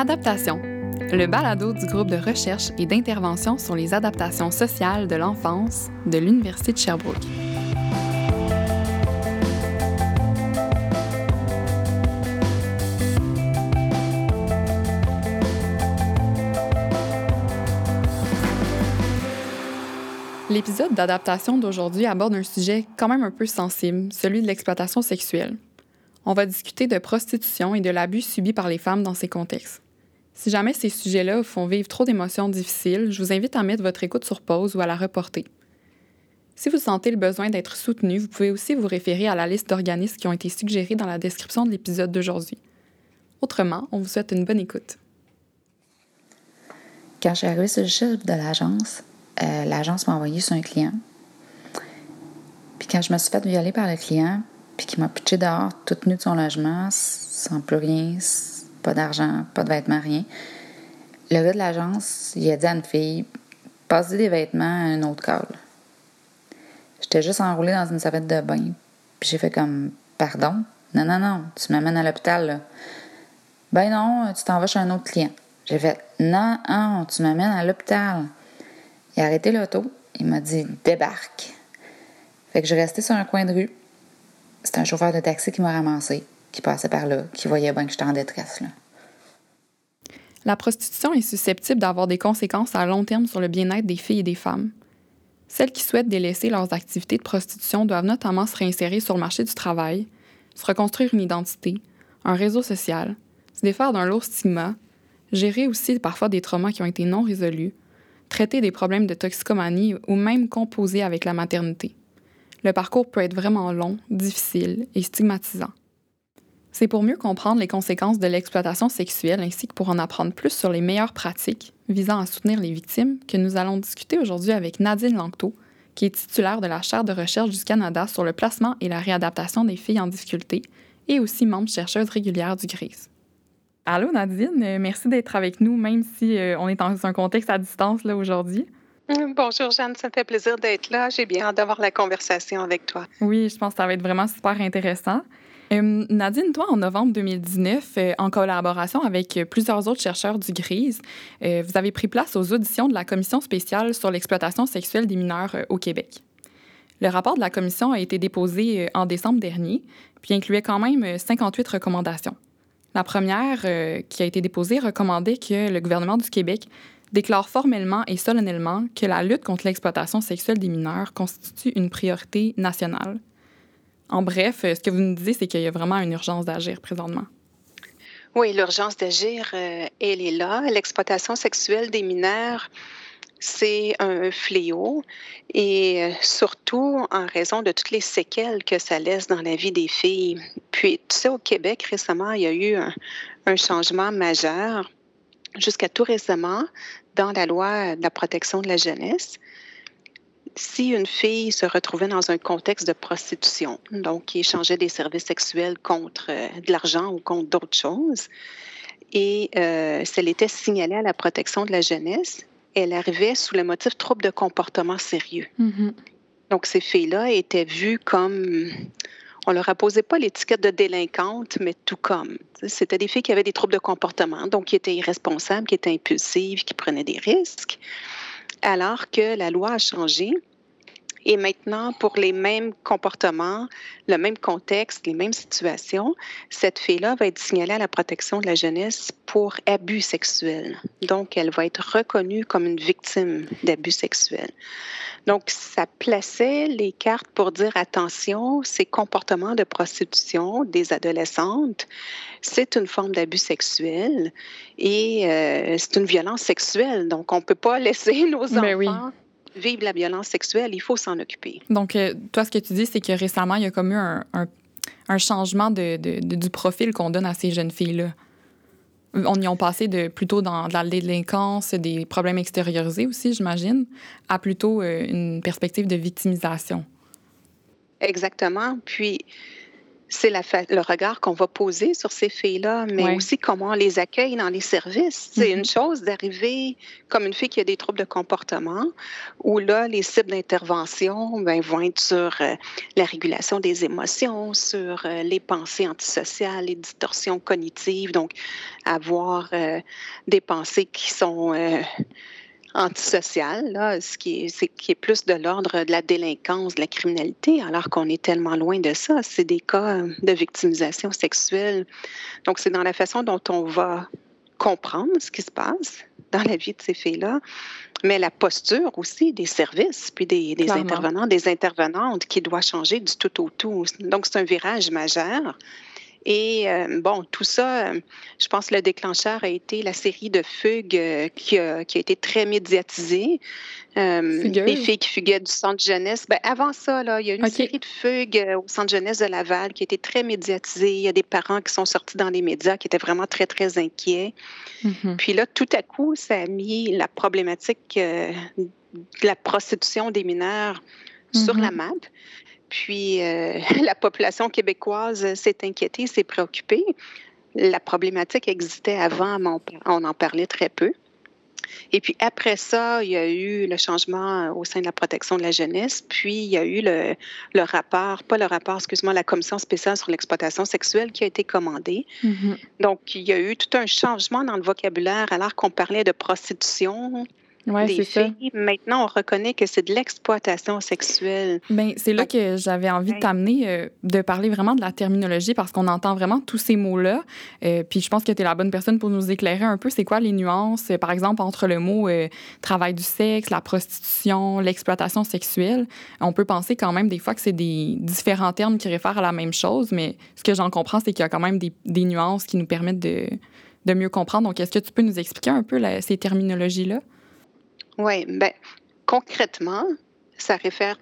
Adaptation, le balado du groupe de recherche et d'intervention sur les adaptations sociales de l'enfance de l'Université de Sherbrooke. L'épisode d'adaptation d'aujourd'hui aborde un sujet quand même un peu sensible, celui de l'exploitation sexuelle. On va discuter de prostitution et de l'abus subi par les femmes dans ces contextes. Si jamais ces sujets-là vous font vivre trop d'émotions difficiles, je vous invite à mettre votre écoute sur pause ou à la reporter. Si vous sentez le besoin d'être soutenu, vous pouvez aussi vous référer à la liste d'organismes qui ont été suggérés dans la description de l'épisode d'aujourd'hui. Autrement, on vous souhaite une bonne écoute. Quand je suis arrivée sur le chiffre de l'agence, euh, l'agence m'a envoyé sur un client. Puis quand je me suis fait violer par le client, puis qu'il m'a pitché dehors, toute nue de son logement, sans plus rien, pas d'argent, pas de vêtements, rien. Le gars de l'agence, il a dit à une fille Passe des vêtements à un autre call. J'étais juste enroulée dans une serviette de bain. Puis j'ai fait comme Pardon? Non, non, non, tu m'amènes à l'hôpital. Ben non, tu t'en vas chez un autre client. J'ai fait Non, non, tu m'amènes à l'hôpital. Il a arrêté l'auto. Il m'a dit débarque. Fait que je restais sur un coin de rue. C'est un chauffeur de taxi qui m'a ramassé, qui passait par là, qui bien que j'étais en détresse. Là. La prostitution est susceptible d'avoir des conséquences à long terme sur le bien-être des filles et des femmes. Celles qui souhaitent délaisser leurs activités de prostitution doivent notamment se réinsérer sur le marché du travail, se reconstruire une identité, un réseau social, se défaire d'un lourd stigma, gérer aussi parfois des traumas qui ont été non résolus, traiter des problèmes de toxicomanie ou même composer avec la maternité. Le parcours peut être vraiment long, difficile et stigmatisant. C'est pour mieux comprendre les conséquences de l'exploitation sexuelle ainsi que pour en apprendre plus sur les meilleures pratiques visant à soutenir les victimes que nous allons discuter aujourd'hui avec Nadine Lanctot, qui est titulaire de la chaire de recherche du Canada sur le placement et la réadaptation des filles en difficulté et aussi membre chercheuse régulière du GRIS. Allô Nadine, euh, merci d'être avec nous, même si euh, on est dans un contexte à distance là aujourd'hui. Mm, bonjour Jeanne, ça me fait plaisir d'être là. J'ai bien hâte d'avoir la conversation avec toi. Oui, je pense que ça va être vraiment super intéressant. Euh, Nadine, toi, en novembre 2019, en collaboration avec plusieurs autres chercheurs du GRIS, vous avez pris place aux auditions de la Commission spéciale sur l'exploitation sexuelle des mineurs au Québec. Le rapport de la commission a été déposé en décembre dernier, puis incluait quand même 58 recommandations. La première, euh, qui a été déposée, recommandait que le gouvernement du Québec déclare formellement et solennellement que la lutte contre l'exploitation sexuelle des mineurs constitue une priorité nationale. En bref, euh, ce que vous nous disiez, c'est qu'il y a vraiment une urgence d'agir présentement. Oui, l'urgence d'agir, euh, elle est là. L'exploitation sexuelle des mineurs, c'est un fléau et euh, surtout en raison de toutes les séquelles que ça laisse dans la vie des filles. Puis, tu sais, au Québec, récemment, il y a eu un, changement majeur. Jusqu'à tout récemment, dans la loi de la protection de la jeunesse, si une fille se retrouvait dans un contexte de prostitution, donc qui échangeait des services sexuels contre euh, de l'argent ou contre d'autres choses, et euh, si elle était signalée à la protection de la jeunesse, elle arrivait sous le motif trouble de comportement sérieux. Mm-hmm. Donc, ces filles-là étaient vues comme. On leur apposait pas l'étiquette de délinquante, mais tout comme. C'était des filles qui avaient des troubles de comportement, donc qui étaient irresponsables, qui étaient impulsives, qui prenaient des risques. Alors que la loi a changé et maintenant, pour les mêmes comportements, le même contexte, les mêmes situations, cette fille-là va être signalée à la protection de la jeunesse pour abus sexuels. Donc, elle va être reconnue comme une victime d'abus sexuels. Donc, ça plaçait les cartes pour dire attention, ces comportements de prostitution des adolescentes, c'est une forme d'abus sexuel et euh, c'est une violence sexuelle. Donc, on ne peut pas laisser nos ben enfants vivre la violence sexuelle, il faut s'en occuper. Donc, euh, toi, ce que tu dis, c'est que récemment, il y a comme eu un, un, changement de, de, du profil qu'on donne à ces jeunes filles-là. On y a passé de plutôt dans de la délinquance, des problèmes extériorisés aussi, j'imagine, à plutôt euh, une perspective de victimisation. Exactement. Puis, c'est le regard qu'on va poser sur ces filles-là, mais aussi comment on les accueille dans les services. C'est une mm-hmm. chose d'arriver comme une fille qui a des troubles de comportement, où là, les cibles d'intervention ben, vont être sur euh, la régulation des émotions, sur euh, les pensées antisociales, les distorsions cognitives, donc avoir euh, des pensées qui sont antisocial, là, ce qui est, qui est plus de l'ordre de la délinquance, de la criminalité, alors qu'on est tellement loin de ça. C'est des cas de victimisation sexuelle. Donc, c'est dans la façon dont on va comprendre ce qui se passe dans la vie de ces filles-là, mais la posture aussi des services, puis des, des intervenants, des intervenantes qui doit changer du tout au tout. Donc, c'est un virage majeur. Et euh, bon, tout ça, euh, je pense que le déclencheur a été la série de fugues euh, qui, a, qui, a, été très médiatisée. les filles qui fuguaient du centre jeunesse. Ben, avant ça, là, il y a eu une série de fugues au centre jeunesse de Laval qui a été très médiatisée. Il y a des parents qui sont sortis dans les médias qui étaient vraiment très, très inquiets. Mm-hmm. Puis là, tout à coup, ça a mis la problématique de la prostitution des mineurs sur la mm-hmm. map. Puis euh, la population québécoise s'est inquiétée, s'est préoccupée. La problématique existait avant, mais on, en parlait très peu. Et puis après ça, il y a eu le changement au sein de la protection de la jeunesse, puis il y a eu le, rapport, pas le rapport, excuse-moi, la commission spéciale sur l'exploitation sexuelle qui a été commandée. Mm-hmm. Donc, il y a eu tout un changement dans le vocabulaire alors qu'on parlait de prostitution, Ouais, c'est Maintenant, on reconnaît que c'est de l'exploitation sexuelle. Bien, c'est là que j'avais envie de t'amener, euh, de parler vraiment de la terminologie parce qu'on entend vraiment tous ces mots-là. Euh, puis je pense que tu es la bonne personne pour nous éclairer un peu. C'est quoi les nuances, euh, par exemple, entre le mot travail du sexe, la prostitution, l'exploitation sexuelle? On peut penser quand même des fois que c'est des différents termes qui réfèrent à la même chose, mais ce que j'en comprends, c'est qu'il y a quand même des, des, nuances qui nous permettent de, de mieux comprendre. Donc, est-ce que tu peux nous expliquer un peu ces terminologies-là? Oui, ben, concrètement, ça réfère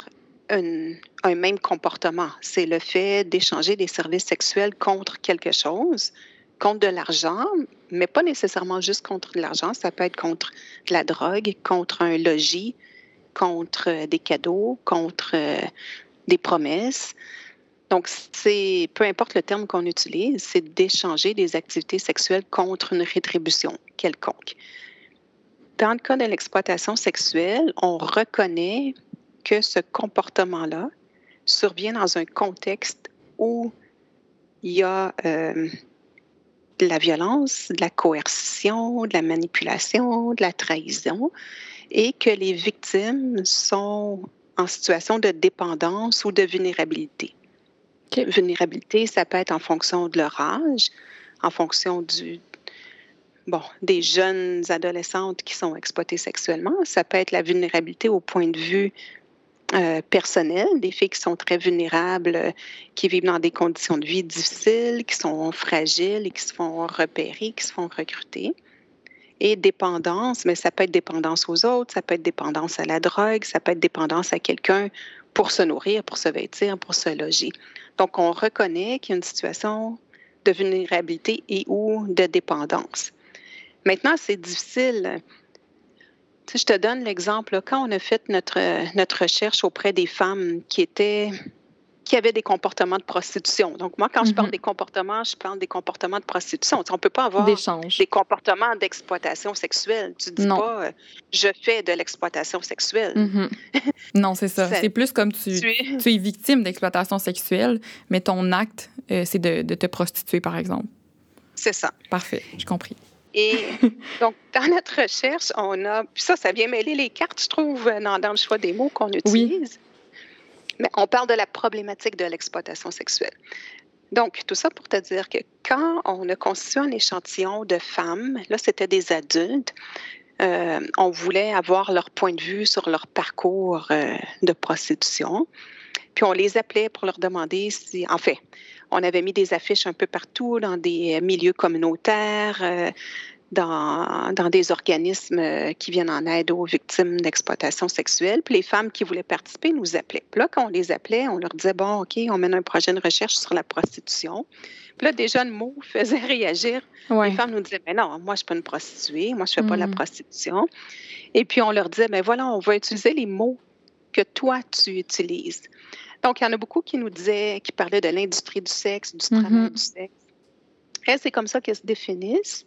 un, un même comportement. C'est le fait d'échanger des services sexuels contre quelque chose, contre de l'argent, mais pas nécessairement juste contre de l'argent. Ça peut être contre de la drogue, contre un logis, contre des cadeaux, contre euh, des promesses. Donc, c'est peu importe le terme qu'on utilise, c'est d'échanger des activités sexuelles contre une rétribution quelconque dans le cas de l'exploitation sexuelle, on reconnaît que ce comportement-là survient dans un contexte où il y a euh, de la violence, de la coercition, de la manipulation, de la trahison, et que les victimes sont en situation de dépendance ou de vulnérabilité. Vulnérabilité, ça peut être en fonction de leur âge, en fonction du, bon, des jeunes adolescentes qui sont exploitées sexuellement. Ça peut être la vulnérabilité au point de vue euh, personnel, des filles qui sont très vulnérables, qui vivent dans des conditions de vie difficiles, qui sont fragiles et qui se font repérer, qui se font recruter. Et dépendance, mais ça peut être dépendance aux autres, ça peut être dépendance à la drogue, ça peut être dépendance à quelqu'un pour se nourrir, pour se vêtir, pour se loger. Donc, on reconnaît qu'il y a une situation de vulnérabilité et ou de dépendance. Maintenant, c'est difficile. je te donne l'exemple. Quand on a fait notre, notre recherche auprès des femmes qui étaient qui avaient des comportements de prostitution. Donc, moi, quand je parle mm-hmm. des comportements, je parle des comportements de prostitution. on ne peut pas avoir des comportements d'exploitation sexuelle. Tu ne dis pas euh, je fais de l'exploitation sexuelle. Mm-hmm. non, c'est ça. c'est plus comme tu, tu, es... victime d'exploitation sexuelle, mais ton acte, euh, c'est de, de te prostituer, par exemple. C'est ça. Parfait, j'ai compris. Et donc, dans notre recherche, on a, puis ça, ça vient mêler les cartes, je trouve, dans, dans le choix des mots qu'on utilise. Mais on parle de la problématique de l'exploitation sexuelle. Donc, tout ça pour te dire que quand on a constitué un échantillon de femmes, là, c'était des adultes, euh, on voulait avoir leur point de vue sur leur parcours euh, de prostitution. Puis on les appelait pour leur demander si, en fait, on avait mis des affiches un peu partout dans des milieux communautaires, euh, dans, dans, des organismes euh, qui viennent en aide aux victimes d'exploitation sexuelle. Puis les femmes qui voulaient participer nous appelaient. Puis là, quand on les appelait, on leur disait, bon, OK, on mène un projet de recherche sur la prostitution. Puis là, déjà, le mot faisait réagir. Les femmes nous disaient, mais non, moi, je ne suis pas une prostituée, moi, je ne fais pas la mm. prostitution. Et puis, on leur disait, mais voilà, on va utiliser les mots que toi, tu utilises. Donc, il y en a beaucoup qui nous disaient, qui parlaient de l'industrie du sexe, du travail Mhm. du sexe. Elles, c'est comme ça qu'elles se définissent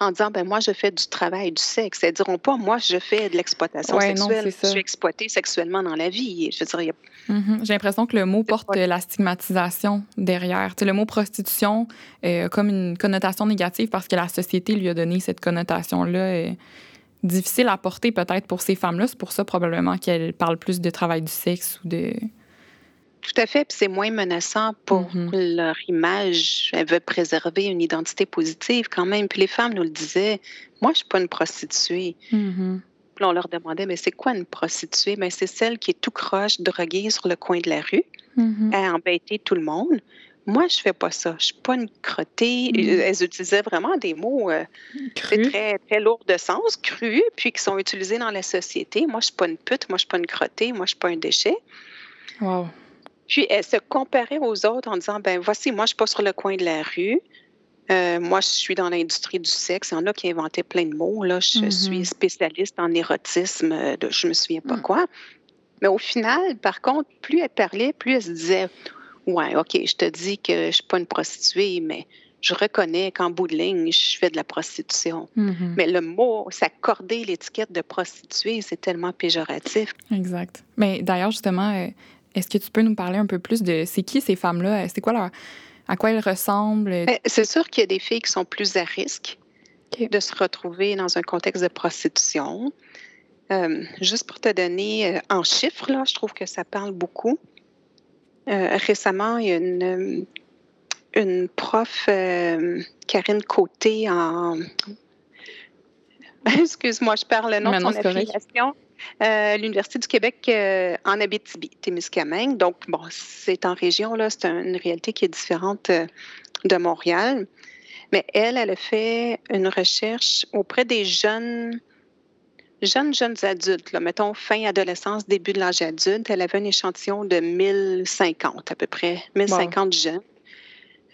en disant, ben moi, je fais du travail du sexe. Elles diront pas, moi, je fais de l'exploitation Ouais, non, sexuelle. ça. Je suis exploitée sexuellement dans la vie. Je veux dire, Mhm. J'ai l'impression que le mot porte pas- la stigmatisation derrière. Le mot prostitution euh, a comme une connotation négative parce que la société lui a donné cette connotation-là. euh, difficile à porter peut-être pour ces femmes-là. C'est pour ça probablement qu'elles parlent plus de travail du sexe ou de... Tout à fait, puis c'est moins menaçant pour Mhm. leur image. Elles veulent préserver une identité positive quand même. Puis les femmes nous le disaient, moi, je suis pas une prostituée. Mhm. Puis on leur demandait, mais c'est quoi une prostituée? Ben, c'est celle qui est tout croche, droguée sur le coin de la rue, Mhm. à embêter tout le monde. Moi, je fais pas ça. Je suis pas une crottée. Elles utilisaient vraiment des mots euh, très, très lourds de sens, crus, puis qui sont utilisés dans la société. Moi, je suis pas une pute. Moi, je suis pas une crottée. Moi, je suis pas un déchet. Wow. Puis elle se comparait aux autres en disant ben voici, moi je suis pas sur le coin de la rue. Euh, moi, je suis dans l'industrie du sexe. Il y en a qui inventaient plein de mots. Là. Je Mhm. suis spécialiste en érotisme, euh, de je me souviens pas Mhm. quoi. Mais au final, par contre, plus elle parlait, plus elle se disait Ouais, OK, je te dis que je suis pas une prostituée, mais je reconnais qu'en bout de ligne, je fais de la prostitution. Mhm. Mais le mot, s'accorder l'étiquette de prostituée, c'est tellement péjoratif. Exact. Mais d'ailleurs, justement, euh, est-ce que tu peux nous parler un peu plus de c'est qui ces femmes-là? C'est quoi leur. À quoi elles ressemblent? Ben, C'est sûr qu'il y a des filles qui sont plus à risque de se retrouver dans un contexte de prostitution. Euh, juste pour te donner euh, en chiffres, là, je trouve que ça parle beaucoup. Euh, récemment, il y a une, une prof, euh, Karine Côté, en. Excuse-moi, je parle le nom de son affiliation. Euh, l'Université du Québec euh, en Abitibi, Témiscamingue. Donc, bon, c'est en région, là, c'est une réalité qui est différente euh, de Montréal. Mais elle, elle a fait une recherche auprès des jeunes, jeunes, jeunes adultes, là, mettons fin adolescence, début de l'âge adulte. Elle avait un échantillon de 1050 à peu près, 1050 jeunes.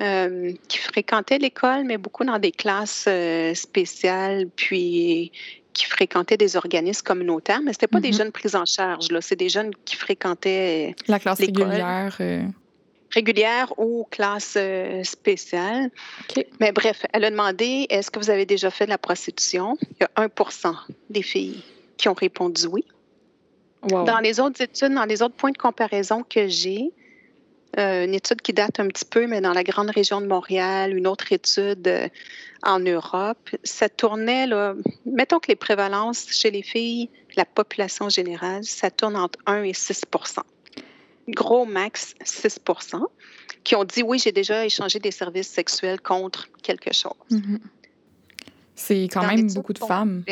euh, qui fréquentaient l'école, mais beaucoup dans des classes euh, spéciales, puis qui fréquentaient des organismes communautaires, mais c'était pas des Mhm. jeunes pris en charge, c'est des jeunes qui fréquentaient La classe régulière. euh, régulières ou classes euh, spéciales. OK. Mais bref, elle a demandé est-ce que vous avez déjà fait de la prostitution? Il y a 1% des filles qui ont répondu oui. Wow. Dans les autres études, dans les autres points de comparaison que j'ai, euh, une étude qui date un petit peu, mais dans la grande région de Montréal, une autre étude euh, en Europe, ça tournait, là, mettons que les prévalences chez les filles, la population générale, ça tourne entre 1 et 6% Gros max, 6% qui ont dit oui, j'ai déjà échangé des services sexuels contre quelque chose. Mhm. C'est quand Dans même beaucoup de femmes.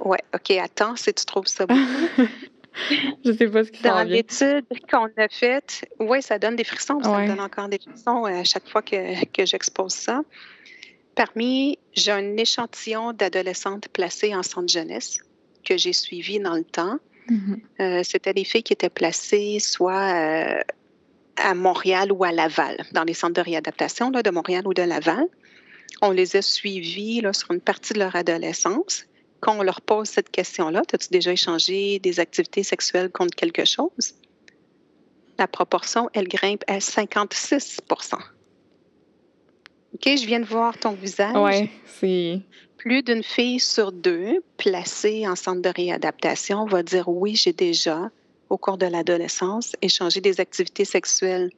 Ouais, OK, attends, si tu trouves ça beaucoup. Je sais pas ce qui Dans l'étude qu'on a faite, oui, ça donne des frissons. Ça Ouais. me donne encore des frissons euh, à chaque fois que, que j'expose ça. Parmi, j'ai un échantillon d'adolescentes placées en centre jeunesse que j'ai suivi dans le temps. Euh, C'était des filles qui étaient placées soit euh, à Montréal ou à Laval, dans les centres de réadaptation là, de Montréal ou de Laval. On les a suivies là, sur une partie de leur adolescence. Quand on leur pose cette question-là, as-tu déjà échangé des activités sexuelles contre quelque chose? La proportion, elle grimpe à 56% OK, je viens de voir ton visage Ouais, c'est. plus d'une fille sur deux placée en centre de réadaptation va dire oui, j'ai déjà, au cours de l'adolescence, échangé des activités sexuelles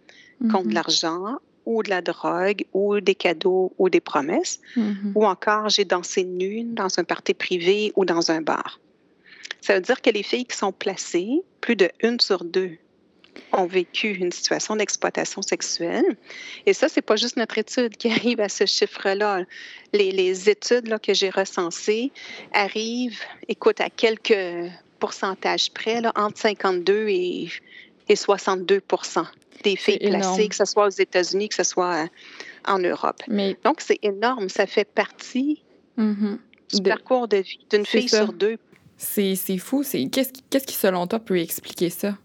contre Mhm. l'argent ou de la drogue ou des cadeaux ou des promesses, Mhm. ou encore j'ai dansé nue dans un party privé ou dans un bar. Ça veut dire que les filles qui sont placées, plus de une sur deux ont vécu une situation d'exploitation sexuelle. Et ça, c'est pas juste notre étude qui arrive à ce chiffre-là. Les, les études là, que j'ai recensées arrivent, écoute, à quelques pourcentages près, là, entre 52 et, et 62 des filles placées, que ce soit aux États-Unis, que ce soit euh, en Europe. Mais. Donc, c'est énorme. Ça fait partie mhm. du De- parcours de vie d'une fille ça. sur deux. C'est fou. Qu'est-ce qui, qu'est-ce qui, selon toi, peut expliquer ça?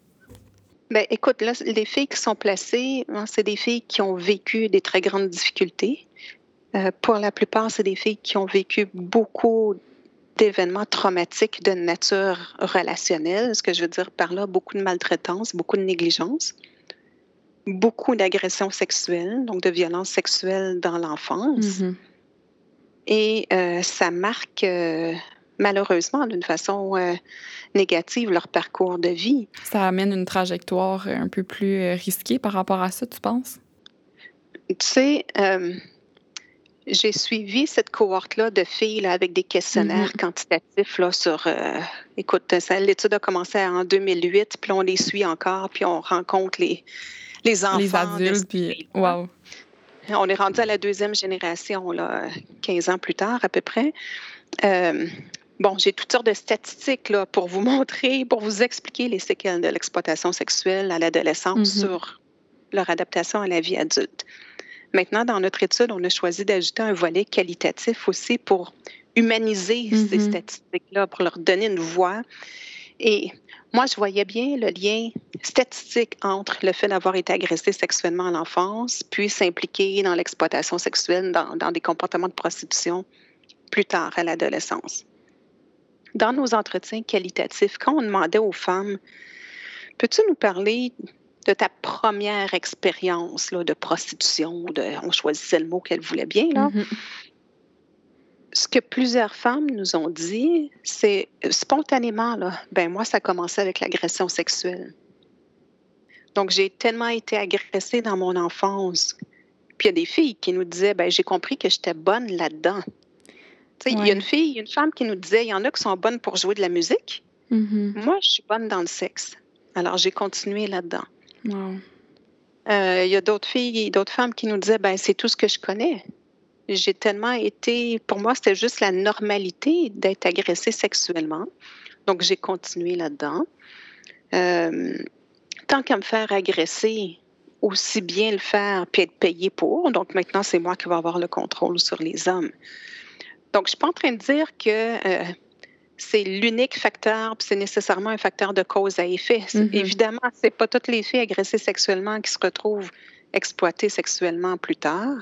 Ben, écoute, là, les filles qui sont placées, hein, c'est des filles qui ont vécu des très grandes difficultés. Euh, pour la plupart, c'est des filles qui ont vécu beaucoup d'événements traumatiques de nature relationnelle. Ce que je veux dire par là, beaucoup de maltraitance, beaucoup de négligence. beaucoup d'agressions sexuelles, donc de violences sexuelles dans l'enfance. Mhm. Et euh, ça marque euh, malheureusement d'une façon euh, négative leur parcours de vie. Ça amène une trajectoire un peu plus risquée par rapport à ça, tu penses? Tu sais, j'ai suivi cette cohorte-là de filles là, avec des questionnaires Mhm. quantitatifs là, sur. euh, écoute, l'étude a commencé en 2008, puis on les suit encore, puis on rencontre les, les enfants. Les adultes, puis wow. On est rendu à la deuxième génération, là, 15 ans plus tard à peu près. Euh, bon, j'ai toutes sortes de statistiques là, pour vous montrer, pour vous expliquer les séquelles de l'exploitation sexuelle à l'adolescence Mhm. sur leur adaptation à la vie adulte. Maintenant, dans notre étude, on a choisi d'ajouter un volet qualitatif aussi pour humaniser ces Mhm. statistiques-là, pour leur donner une voix. Et moi, je voyais bien le lien statistique entre le fait d'avoir été agressé sexuellement à l'enfance, puis s'impliquer dans l'exploitation sexuelle, dans, dans des comportements de prostitution plus tard à l'adolescence. Dans nos entretiens qualitatifs, quand on demandait aux femmes, peux-tu nous parler de ta première expérience de prostitution, de, on choisissait le mot qu'elle voulait bien, là. Mhm. Ce que plusieurs femmes nous ont dit, c'est euh, spontanément, là, ben moi, ça a commencé avec l'agression sexuelle. Donc, j'ai tellement été agressée dans mon enfance. Puis il y a des filles qui nous disaient, ben j'ai compris que j'étais bonne là-dedans. Il y a une fille, une femme qui nous disait, il y en a qui sont bonnes pour jouer de la musique. Mhm. Moi, je suis bonne dans le sexe. Alors, j'ai continué là-dedans. Wow. Euh, il y a d'autres filles, d'autres femmes qui nous disaient, ben c'est tout ce que je connais. J'ai tellement été, pour moi, c'était juste la normalité d'être agressée sexuellement. Donc, j'ai continué là-dedans. Euh, tant qu'à me faire agresser, aussi bien le faire puis être payé pour. Donc, maintenant, c'est moi qui vais avoir le contrôle sur les hommes. Donc, je suis pas en train de dire que euh, c'est l'unique facteur, puis c'est nécessairement un facteur de cause à effet. Mhm. Évidemment, c'est pas toutes les filles agressées sexuellement qui se retrouvent exploitées sexuellement plus tard.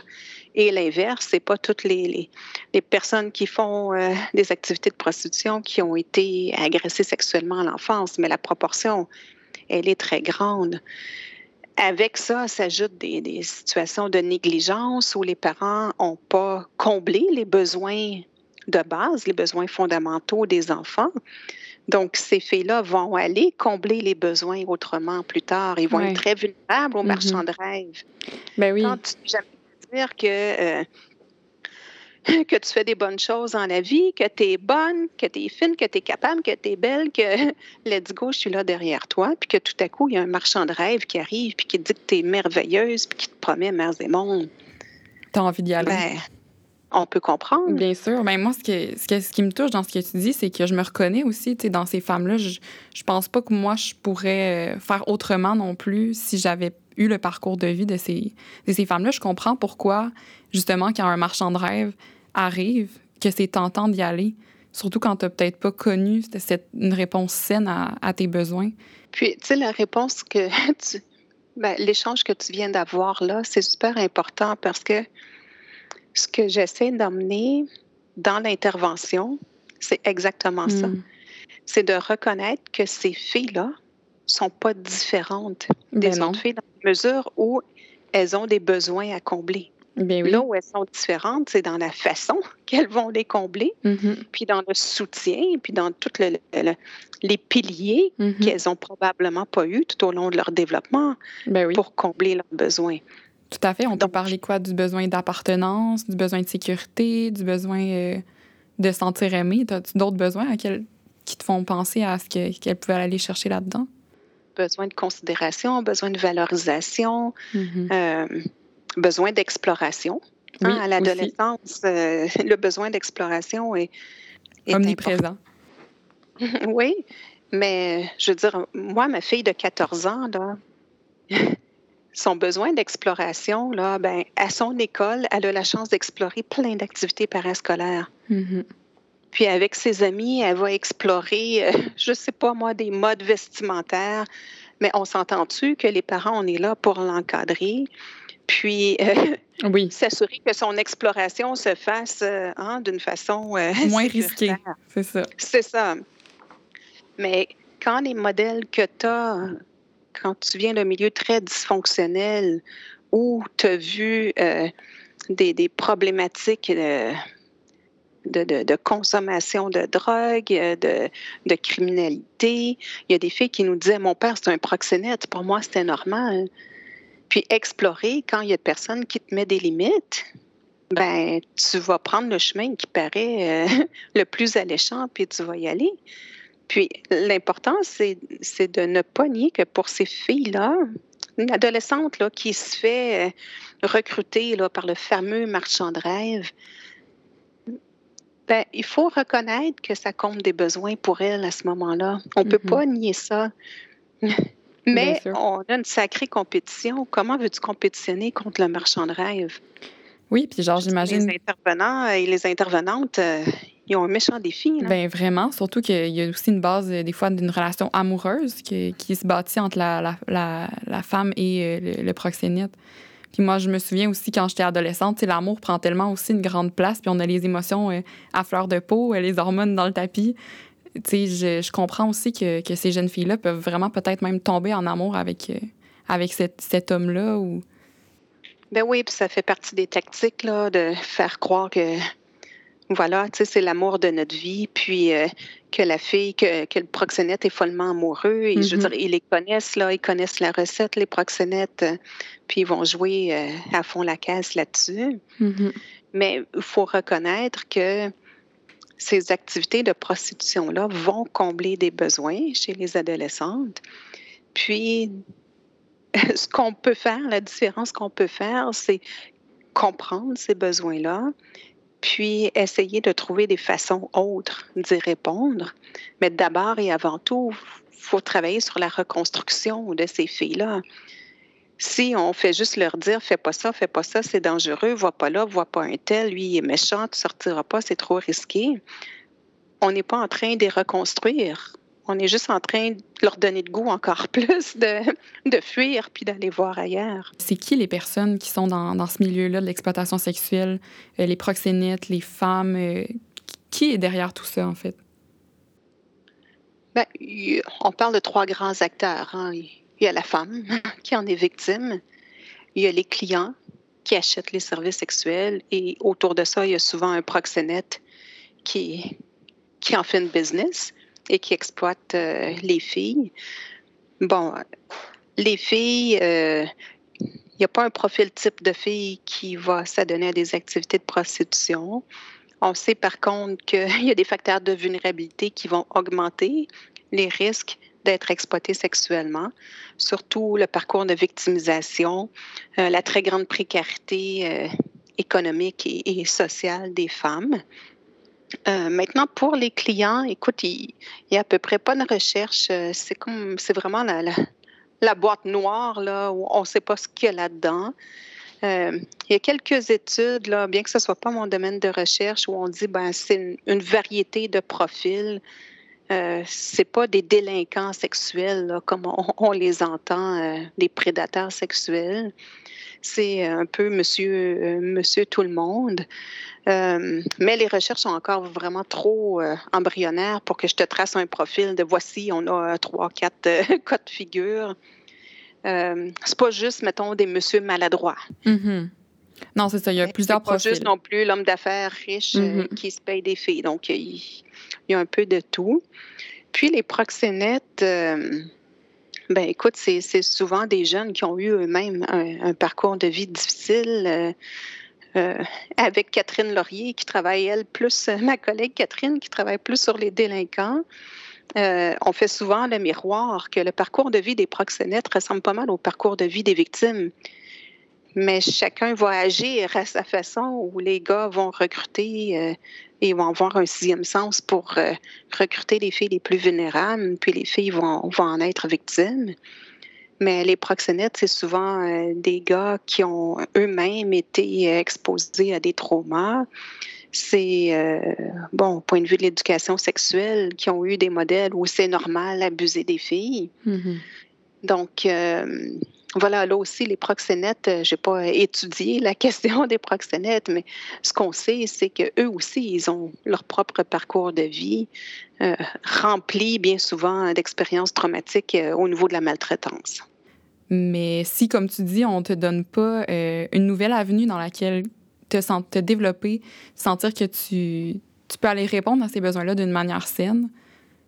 Et l'inverse, c'est pas toutes les, les, les personnes qui font euh, des activités de prostitution qui ont été agressées sexuellement à l'enfance, mais la proportion, elle est très grande. Avec ça, s'ajoutent des, des situations de négligence où les parents n'ont pas comblé les besoins de base, les besoins fondamentaux des enfants. Donc, ces filles-là vont aller combler les besoins autrement plus tard. Ils vont être très vulnérables aux Mhm. marchands de rêve. Ben oui. Quand tu jamais dire que, euh, que tu fais des bonnes choses dans la vie, que tu es bonne, que tu es fine, que tu es capable, que tu es belle, que let's go, je suis là derrière toi, puis que tout à coup, il y a un marchand de rêve qui arrive, puis qui te dit que tu es merveilleuse, puis qui te promet mers et mondes. T'as envie d'y aller. Ben, on peut comprendre. Bien sûr. Ben moi, ce, que, ce, que- ce qui me touche dans ce que tu dis, c'est que je me reconnais aussi tu sais, dans ces femmes-là. Je, je pense pas que moi, je pourrais euh, faire autrement non plus si j'avais eu le parcours de vie de ces, de ces femmes-là. Je comprends pourquoi, justement, quand un marchand de rêve arrive, que c'est tentant d'y aller. Surtout quand tu n'as peut-être pas connu cette, une réponse saine à, à tes besoins. Puis, tu sais, la réponse que tu. Ben, l'échange que tu viens d'avoir là, c'est super important parce que ce que j'essaie d'emmener dans l'intervention, c'est exactement ça. Mm. C'est de reconnaître que ces filles-là sont pas différentes Ben des non. autres filles dans la mesure où elles ont des besoins à combler. Ben oui. Là où elles sont différentes, c'est dans la façon qu'elles vont les combler, Mhm. puis dans le soutien, puis dans tous le, le- les piliers Mhm. qu'elles ont probablement pas eu tout au long de leur développement Ben oui. pour combler leurs besoins. Tout à fait. On peut parler quoi? Du besoin d'appartenance, du besoin de sécurité, du besoin euh, de se sentir aimé. As-tu d'autres besoins à quel- qui te font penser à ce que- qu'elle pouvait aller chercher là-dedans? Besoin de considération, besoin de valorisation, Mhm. euh, besoin d'exploration. Oui, Hein, à l'adolescence, euh, le besoin d'exploration est, est Omniprésent. important. Oui, mais je veux dire, moi, ma fille de 14 ans, là, son besoin d'exploration, là, ben, à son école, elle a la chance d'explorer plein d'activités parascolaires. Mhm. Puis avec ses amis, elle va explorer, euh, je sais pas moi, des modes vestimentaires. Mais on s'entend-tu que les parents, on est là pour l'encadrer, puis euh, Oui, s'assurer que son exploration se fasse euh, hein, d'une façon moins sécuritaire. risqué. C'est ça. C'est ça. Mais quand les modèles que tu as quand tu viens d'un milieu très dysfonctionnel où tu as vu des, des, problématiques de, consommation de drogue, de, de, criminalité. Il y a des filles qui nous disaient Mon père, c'est un proxénète. Pour moi, c'était normal. Puis explorer quand il y a personne qui te met des limites, ben tu vas prendre le chemin qui paraît euh, le plus alléchant, puis tu vas y aller. Puis l'important, c'est de ne pas nier que pour ces filles-là, une adolescente là, qui se fait euh, recruter là, par le fameux marchand de rêve, ben, il faut reconnaître que ça compte des besoins pour elle à ce moment-là. On ne peut mm-hmm. pas nier ça. Mais on a une sacrée compétition. Comment veux-tu compétitionner contre le marchand de rêve? Oui, puis genre, j'imagine. Les intervenants et les intervenantes, euh, ils ont un méchant défi. Bien, vraiment. Surtout qu'il y a aussi une base, euh, des fois, d'une relation amoureuse qui, se bâtit entre la, la, femme et euh, le proxénète. Puis moi, je me souviens aussi quand j'étais adolescente, l'amour prend tellement aussi une grande place, puis on a les émotions euh, à fleur de peau, les hormones dans le tapis. Tu sais, je, comprends aussi que, que ces jeunes filles-là peuvent vraiment peut-être même tomber en amour avec, avec cet, cet homme-là. Ou... Ben oui, puis ça fait partie des tactiques là, de faire croire que voilà, tu sais, c'est l'amour de notre vie, puis euh, que la fille, que, que, le proxénète est follement amoureux. Et je veux mm-hmm. dire, ils les connaissent, là, ils connaissent la recette, les proxénètes, euh, puis ils vont jouer euh, à fond la caisse là-dessus. Mm-hmm. Mais il faut reconnaître que ces activités de prostitution-là vont combler des besoins chez les adolescentes. Puis, ce qu'on peut faire, la différence qu'on peut faire, c'est comprendre ces besoins-là, puis essayer de trouver des façons autres d'y répondre. Mais d'abord et avant tout, faut travailler sur la reconstruction de ces filles-là. Si on fait juste leur dire fais pas ça, fais pas ça, c'est dangereux, vois pas là, vois pas un tel, lui il est méchant, tu sortiras pas, c'est trop risqué. On n'est pas en train de les reconstruire on est juste en train de leur donner de goût encore plus de, de fuir puis d'aller voir ailleurs. C'est qui les personnes qui sont dans, dans ce milieu-là de l'exploitation sexuelle, euh, les proxénètes, les femmes? Euh, qui est derrière tout ça, en fait? Ben, on parle de trois grands acteurs. Hein. Il y a la femme qui en est victime. Il y a les clients qui achètent les services sexuels. Et autour de ça, il y a souvent un proxénète qui, qui en fait une business et qui exploitent euh, les filles. Bon, les filles, il euh, n'y a pas un profil type de fille qui va s'adonner à des activités de prostitution. On sait par contre qu'il y a des facteurs de vulnérabilité qui vont augmenter les risques d'être exploitées sexuellement, surtout le parcours de victimisation, euh, la très grande précarité économique et, sociale des femmes. Euh, maintenant, pour les clients, écoute, il n'y a à peu près pas de recherche. Euh, c'est comme, c'est vraiment la, boîte noire, là, où on ne sait pas ce qu'il y a là-dedans. Euh, il y a quelques études, là, bien que ce ne soit pas mon domaine de recherche, où on dit ben c'est une, variété de profils. Euh, c'est pas des délinquants sexuels comme on, les entend, des prédateurs sexuels. C'est un peu monsieur, monsieur tout le monde. Euh, mais les recherches sont encore vraiment trop euh, embryonnaires pour que je te trace un profil de voici, on a trois, quatre euh, cas de figure. c'est pas juste, mettons, des monsieur maladroits. Mm-hmm. Non, c'est ça, il y a plusieurs profils. pas juste non plus l'homme d'affaires riche mm-hmm. qui se paye des filles. Donc, il, y a un peu de tout. Puis, les proxénètes, ben écoute, c'est souvent des jeunes qui ont eu eux-mêmes un, parcours de vie difficile. Euh, avec Catherine Laurier, qui travaille, elle, plus, euh, ma collègue Catherine, qui travaille plus sur les délinquants. Euh, on fait souvent le miroir que le parcours de vie des proxénètes ressemble pas mal au parcours de vie des victimes. Mais chacun va agir à sa façon où les gars vont recruter et vont avoir un sixième sens pour recruter les filles les plus vulnérables, puis les filles vont, vont en être victimes. Mais les proxénètes, c'est souvent euh, des gars qui ont eux-mêmes été exposés à des traumas. C'est, euh, bon, au point de vue de l'éducation sexuelle, qui ont eu des modèles où c'est normal d'abuser des filles. Mm-hmm. Donc, euh, voilà, là aussi, les proxénètes, euh, je n'ai pas étudié la question des proxénètes, mais ce qu'on sait, c'est qu'eux aussi, ils ont leur propre parcours de vie euh, rempli bien souvent d'expériences traumatiques euh, au niveau de la maltraitance. Mais si, comme tu dis, on ne te donne pas une nouvelle avenue dans laquelle te, développer, sentir que tu peux aller répondre à ces besoins-là d'une manière saine,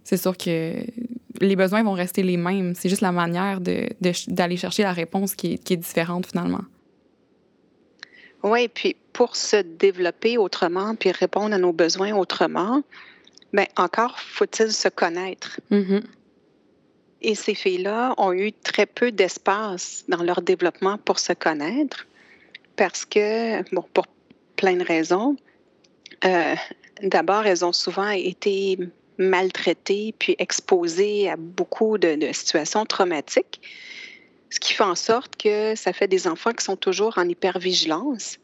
c'est sûr que les besoins vont rester les mêmes. C'est juste la manière d'aller de, chercher la réponse qui est, qui est différente finalement. Oui, puis pour se développer autrement, puis répondre à nos besoins autrement, bien encore faut-il se connaître. Mm-hmm. Et ces filles-là ont eu très peu d'espace dans leur développement pour se connaître parce que, bon, pour plein de raisons. Euh, d'abord, elles ont souvent été maltraitées puis exposées à beaucoup de, situations traumatiques, ce qui fait en sorte que ça fait des enfants qui sont toujours en hypervigilance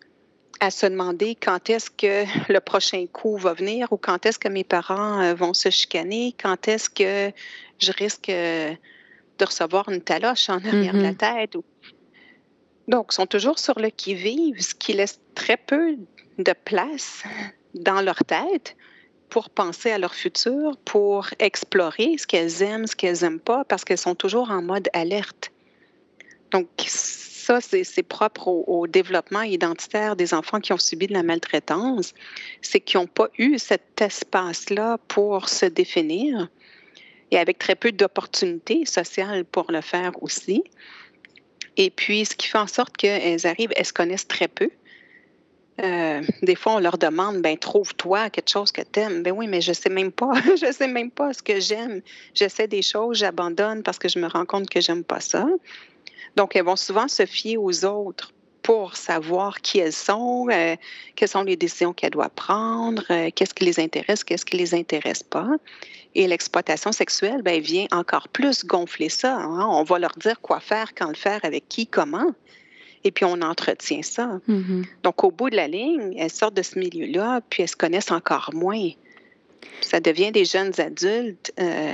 à se demander quand est-ce que le prochain coup va venir ou quand est-ce que mes parents euh, vont se chicaner, quand est-ce que je risque euh, de recevoir une taloche en arrière de la mm-hmm. tête. Donc, ils sont toujours sur le qui-vive, ce qui laisse très peu de place dans leur tête pour penser à leur futur, pour explorer ce qu'elles aiment, ce qu'elles n'aiment pas, parce qu'elles sont toujours en mode alerte. Donc, ça, c'est propre au, développement identitaire des enfants qui ont subi de la maltraitance, c'est qu'ils n'ont pas eu cet espace-là pour se définir et avec très peu d'opportunités sociales pour le faire aussi. Et puis, ce qui fait en sorte qu'elles arrivent, elles se connaissent très peu. Euh, des fois, on leur demande, ben trouve-toi quelque chose que tu aimes. Ben oui, mais je sais même pas. je sais même pas ce que j'aime. J'essaie des choses, j'abandonne parce que je me rends compte que j'aime pas ça. Donc, elles vont souvent se fier aux autres pour savoir qui elles sont, euh, quelles sont les décisions qu'elles doivent prendre, euh, qu'est-ce qui les intéresse, qu'est-ce qui les intéresse pas. Et l'exploitation sexuelle ben, vient encore plus gonfler ça. Hein. On va leur dire quoi faire, quand le faire, avec qui, comment et puis on entretient ça. Mm-hmm. Donc, au bout de la ligne, elles sortent de ce milieu-là, puis elles se connaissent encore moins. Ça devient des jeunes adultes. Euh,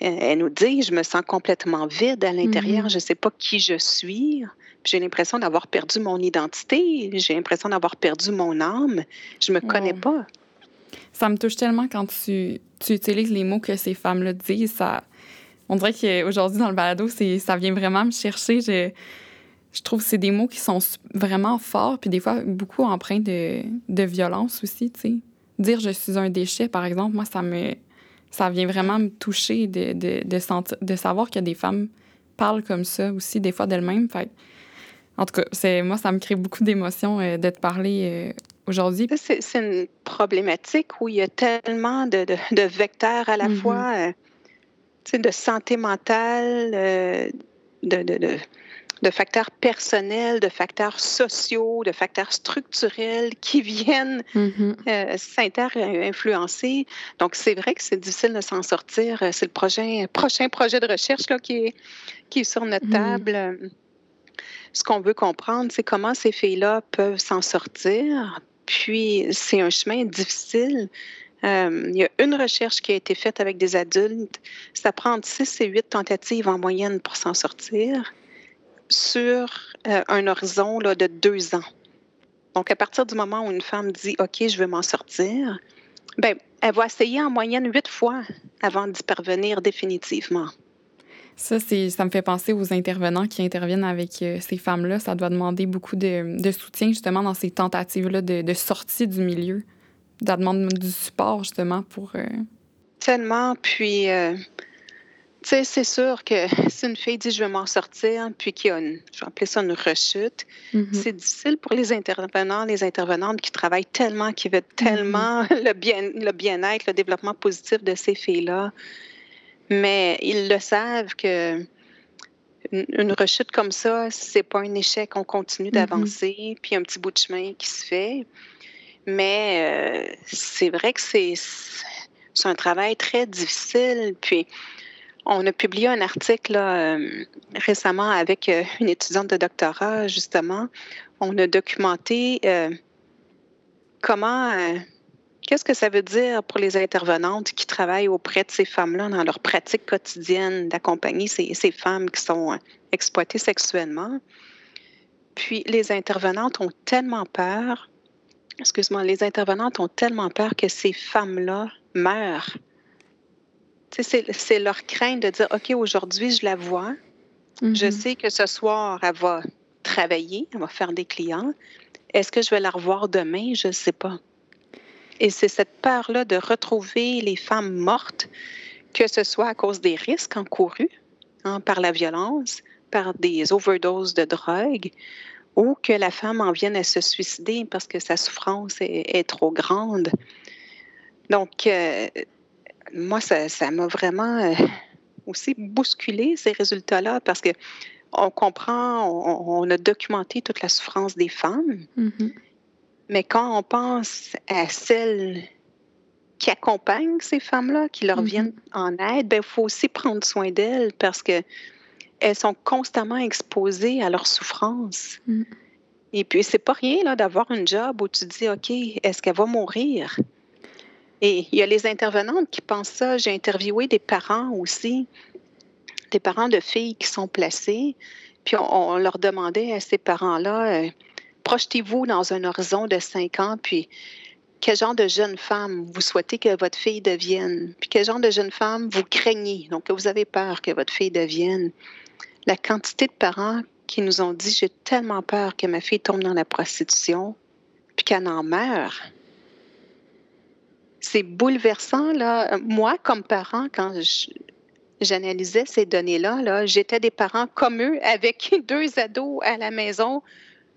elles nous disent, je me sens complètement vide à l'intérieur, mm-hmm. je ne sais pas qui je suis. J'ai l'impression d'avoir perdu mon identité, j'ai l'impression d'avoir perdu mon âme. Je ne me connais pas. Ça me touche tellement quand tu, tu utilises les mots que ces femmes-là disent. Ça, on dirait qu'aujourd'hui, dans le balado, ça vient vraiment me chercher. Je, je trouve que c'est des mots qui sont vraiment forts, puis des fois beaucoup empreints de, de violence aussi, tu sais. Dire je suis un déchet, par exemple, moi, ça me ça vient vraiment me toucher de, de, de, sentir, de savoir que des femmes parlent comme ça aussi, des fois d'elles-mêmes. Fait, en tout cas, c'est, moi, ça me crée beaucoup d'émotions euh, de te parler euh, aujourd'hui. C'est, une problématique où il y a tellement de, de vecteurs à la mm-hmm. fois, euh, de santé mentale, de de facteurs personnels, de facteurs sociaux, de facteurs structurels qui viennent euh, s'inter-influencer. Donc, c'est vrai que c'est difficile de s'en sortir. C'est le prochain, prochain projet de recherche là, qui, est, qui est sur notre mm-hmm. table. Ce qu'on veut comprendre, c'est comment ces filles-là peuvent s'en sortir. Puis, c'est un chemin difficile. Euh, il y a une recherche qui a été faite avec des adultes. Ça prend entre 6 et 8 tentatives en moyenne pour s'en sortir sur euh, un horizon là, de deux ans. Donc, à partir du moment où une femme dit OK, je veux m'en sortir, ben, elle va essayer en moyenne huit fois avant d'y parvenir définitivement. Ça, ça me fait penser aux intervenants qui interviennent avec euh, ces femmes-là. Ça doit demander beaucoup de, de soutien, justement, dans ces tentatives-là de, de, sortie du milieu. Ça demande du support, justement, pour. Euh, Tellement. Puis, c'est sûr que si une fille dit je vais m'en sortir, puis qu'il y a une, je vais appeler ça une rechute, mm-hmm. c'est difficile pour les intervenants, les intervenantes qui travaillent tellement, qui veulent mm-hmm. tellement le bien, le bien-être, le développement positif de ces filles-là. Mais ils le savent que une, rechute comme ça, c'est pas un échec. On continue mm-hmm. d'avancer, puis un petit bout de chemin qui se fait. Mais euh, c'est vrai que c'est un travail très difficile. Puis on a publié un article euh, récemment avec euh, une étudiante de doctorat, justement. On a documenté euh, comment Qu'est-ce que ça veut dire pour les intervenantes qui travaillent auprès de ces femmes-là dans leur pratique quotidienne d'accompagner ces, ces, femmes qui sont exploitées sexuellement? Puis les intervenantes ont tellement peur, excuse-moi, les intervenantes ont tellement peur que ces femmes-là meurent. C'est leur crainte de dire, OK, aujourd'hui, je la vois. Je mm-hmm. sais que ce soir, elle va travailler, elle va faire des clients. Est-ce que je vais la revoir demain? Je ne sais pas. Et c'est cette peur-là de retrouver les femmes mortes, que ce soit à cause des risques encourus hein, par la violence, par des overdoses de drogue, ou que la femme en vienne à se suicider parce que sa souffrance est, trop grande. Donc, euh, moi, ça m'a vraiment euh, aussi bousculé ces résultats-là parce que on comprend, on, a documenté toute la souffrance des femmes. Mm-hmm. Mais quand on pense à celles qui accompagnent ces femmes-là, qui leur mm-hmm. viennent en aide, il ben, faut aussi prendre soin d'elles parce que elles sont constamment exposées à leur souffrance. Mm. Et puis, c'est pas rien d'avoir un job où tu dis, OK, est-ce qu'elle va mourir? Et il y a les intervenantes qui pensent ça. J'ai interviewé des parents aussi, des parents de filles qui sont placées. Puis on, leur demandait à ces parents-là, euh, projetez-vous dans un horizon de cinq ans, puis quel genre de jeune femme vous souhaitez que votre fille devienne, puis quel genre de jeune femme vous craignez, donc que vous avez peur que votre fille devienne. La quantité de parents qui nous ont dit j'ai tellement peur que ma fille tombe dans la prostitution, puis qu'elle en meure. C'est bouleversant là. Moi, comme parent, quand j'analysais ces données-là, là, j'étais des parents comme eux, avec deux ados à la maison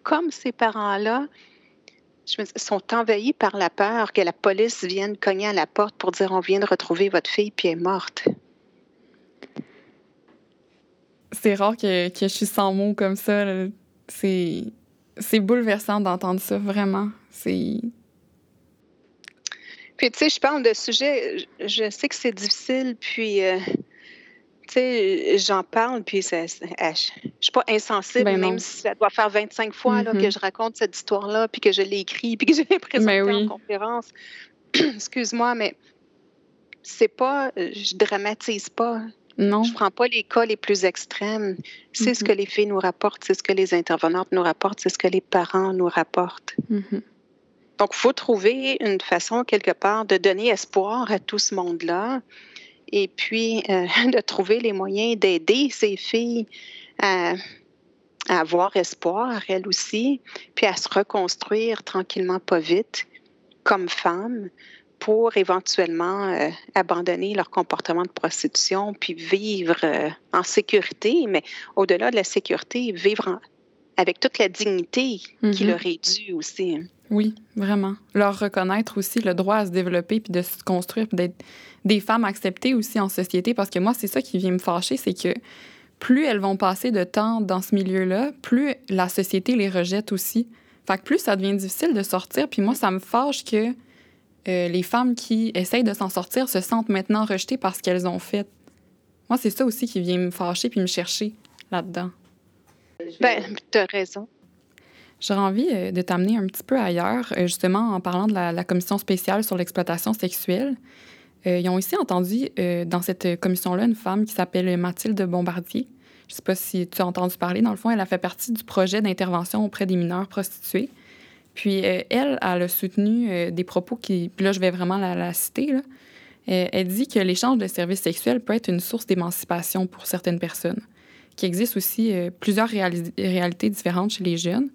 comme ces parents-là sont envahis par la peur que la police vienne cogner à la porte pour dire on vient de retrouver votre fille puis elle est morte. C'est rare que, que, je suis sans mots comme ça. C'est, bouleversant d'entendre ça, vraiment. C'est. Puis, tu sais, je parle de sujet, je sais que c'est difficile, puis euh, sais, j'en parle, puis ça, je suis pas insensible, ben même si ça doit faire 25 fois là, que mm-hmm. je raconte cette histoire-là, puis que je l'ai écrit, puis que je l'ai présenté ben en conférence. Excuse-moi, mais c'est pas, je dramatise pas. Non. Je prends pas les cas les plus extrêmes. C'est ce mm-hmm. que les filles nous rapportent, c'est ce que les intervenantes nous rapportent, c'est ce que les parents nous rapportent. Mm-hmm. Donc, il faut trouver une façon, quelque part, de donner espoir à tout ce monde-là et puis euh, de trouver les moyens d'aider ces filles à, avoir espoir, elles aussi, puis à se reconstruire tranquillement, pas vite, comme femmes, pour éventuellement euh, abandonner leur comportement de prostitution, puis vivre euh, en sécurité, mais au-delà de la sécurité, vivre avec toute la dignité qui mm-hmm. leur est due aussi. Oui, vraiment. Leur reconnaître aussi le droit à se développer, puis de se construire, puis d'être des femmes acceptées aussi en société, parce que moi, c'est ça qui vient me fâcher, c'est que plus elles vont passer de temps dans ce milieu-là, plus la société les rejette aussi. Fait que plus ça devient difficile de sortir, puis moi, ça me fâche que euh, les femmes qui essayent de s'en sortir se sentent maintenant rejetées parce qu'elles ont fait. Moi, c'est ça aussi qui vient me fâcher puis me chercher là-dedans. Ben, tu as raison. J'aurais envie euh, de t'amener un petit peu ailleurs, euh, justement en parlant de la, la commission spéciale sur l'exploitation sexuelle. Euh, ils ont aussi entendu euh, dans cette commission-là une femme qui s'appelle Mathilde Bombardier. Je ne sais pas si tu as entendu parler. Dans le fond, elle a fait partie du projet d'intervention auprès des mineurs prostitués. Puis euh, elle, elle a soutenu des propos qui... Puis là, je vais vraiment la, citer. Là. elle dit que l'échange de services sexuels peut être une source d'émancipation pour certaines personnes, qu'il existe aussi plusieurs réalités différentes chez les jeunes,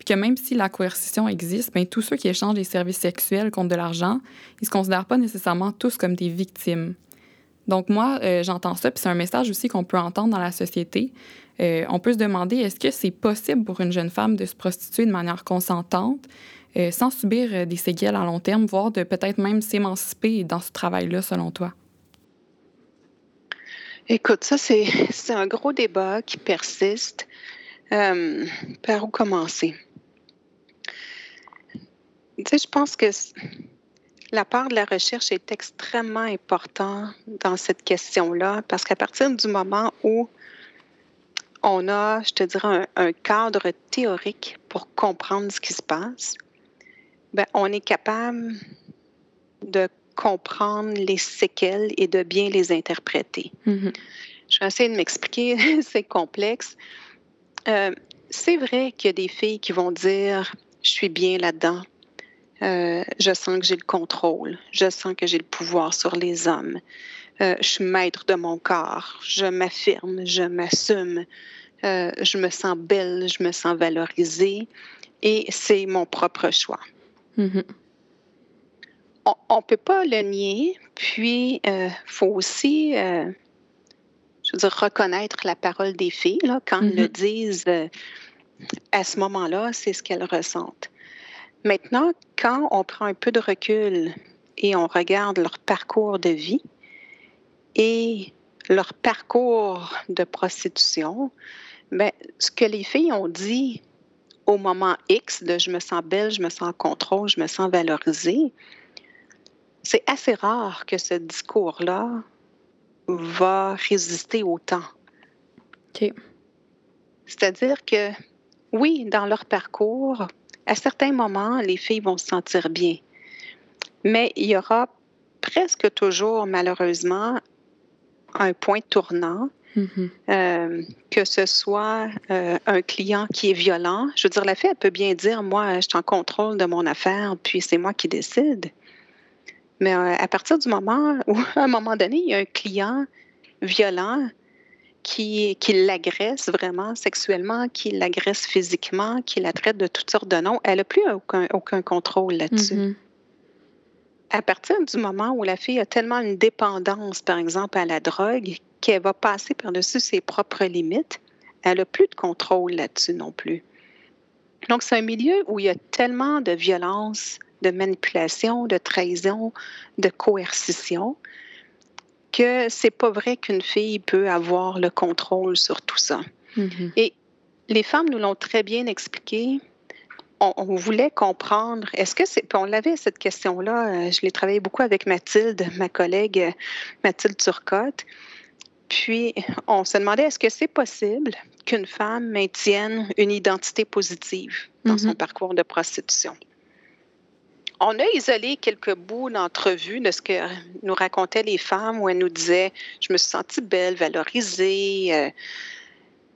puis que même si la coercition existe, bien, tous ceux qui échangent des services sexuels contre de l'argent, ils se considèrent pas nécessairement tous comme des victimes. Donc moi, euh, j'entends ça, puis c'est un message aussi qu'on peut entendre dans la société. Euh, on peut se demander, est-ce que c'est possible pour une jeune femme de se prostituer de manière consentante, euh, sans subir des séquelles à long terme, voire de peut-être même s'émanciper dans ce travail-là, selon toi? Écoute, ça, c'est un gros débat qui persiste. par où commencer? je pense que la part de la recherche est extrêmement importante dans cette question-là parce qu'à partir du moment où on a, je te dirais, un, cadre théorique pour comprendre ce qui se passe, ben, on est capable de comprendre les séquelles et de bien les interpréter. Mhm. Je vais essayer de m'expliquer, c'est complexe. Euh, c'est vrai qu'il y a des filles qui vont dire, je suis bien là-dedans, euh, je sens que j'ai le contrôle, je sens que j'ai le pouvoir sur les hommes, euh, je suis maître de mon corps, je m'affirme, je m'assume, euh, je me sens belle, je me sens valorisée et c'est mon propre choix. Mhm. On ne peut pas le nier, puis il faut aussi je veux dire, reconnaître la parole des filles, là, quand elles le Mhm. disent euh, à ce moment-là, c'est ce qu'elles ressentent. Maintenant, quand on prend un peu de recul et on regarde leur parcours de vie et leur parcours de prostitution, ben, ce que les filles ont dit au moment X de je me sens belle, je me sens en contrôle, je me sens valorisée, c'est assez rare que ce discours-là va résister au temps. OK. C'est-à-dire que, oui, dans leur parcours, à certains moments, les filles vont se sentir bien. Mais il y aura presque toujours, malheureusement, un point tournant, Mhm. euh, que ce soit euh, un client qui est violent. Je veux dire, la fille, elle peut bien dire, moi, je suis en contrôle de mon affaire, puis c'est moi qui décide. Mais euh, à partir du moment où, à un moment donné, il y a un client violent qui, qui l'agresse vraiment sexuellement, qui l'agresse physiquement, qui la traite de toutes sortes de noms, elle n'a plus aucun, aucun contrôle là-dessus. Mhm. À partir du moment où la fille a tellement une dépendance, par exemple, à la drogue, qu'elle va passer par-dessus ses propres limites, elle n'a plus de contrôle là-dessus non plus. Donc, c'est un milieu où il y a tellement de violence, de manipulation, de trahison, de coercition, que c'est pas vrai qu'une fille peut avoir le contrôle sur tout ça. Mhm. Les femmes nous l'ont très bien expliqué. On, on voulait comprendre, est-ce que c'est. on avait cette question-là, euh, je l'ai travaillé beaucoup avec Mathilde, ma collègue euh, Mathilde Turcotte. Puis on se demandait, est-ce que c'est possible qu'une femme maintienne une identité positive dans son Mhm. parcours de prostitution? On a isolé quelques bouts d'entrevue de ce que nous racontaient les femmes où elles nous disaient Je me suis sentie belle, valorisée. euh,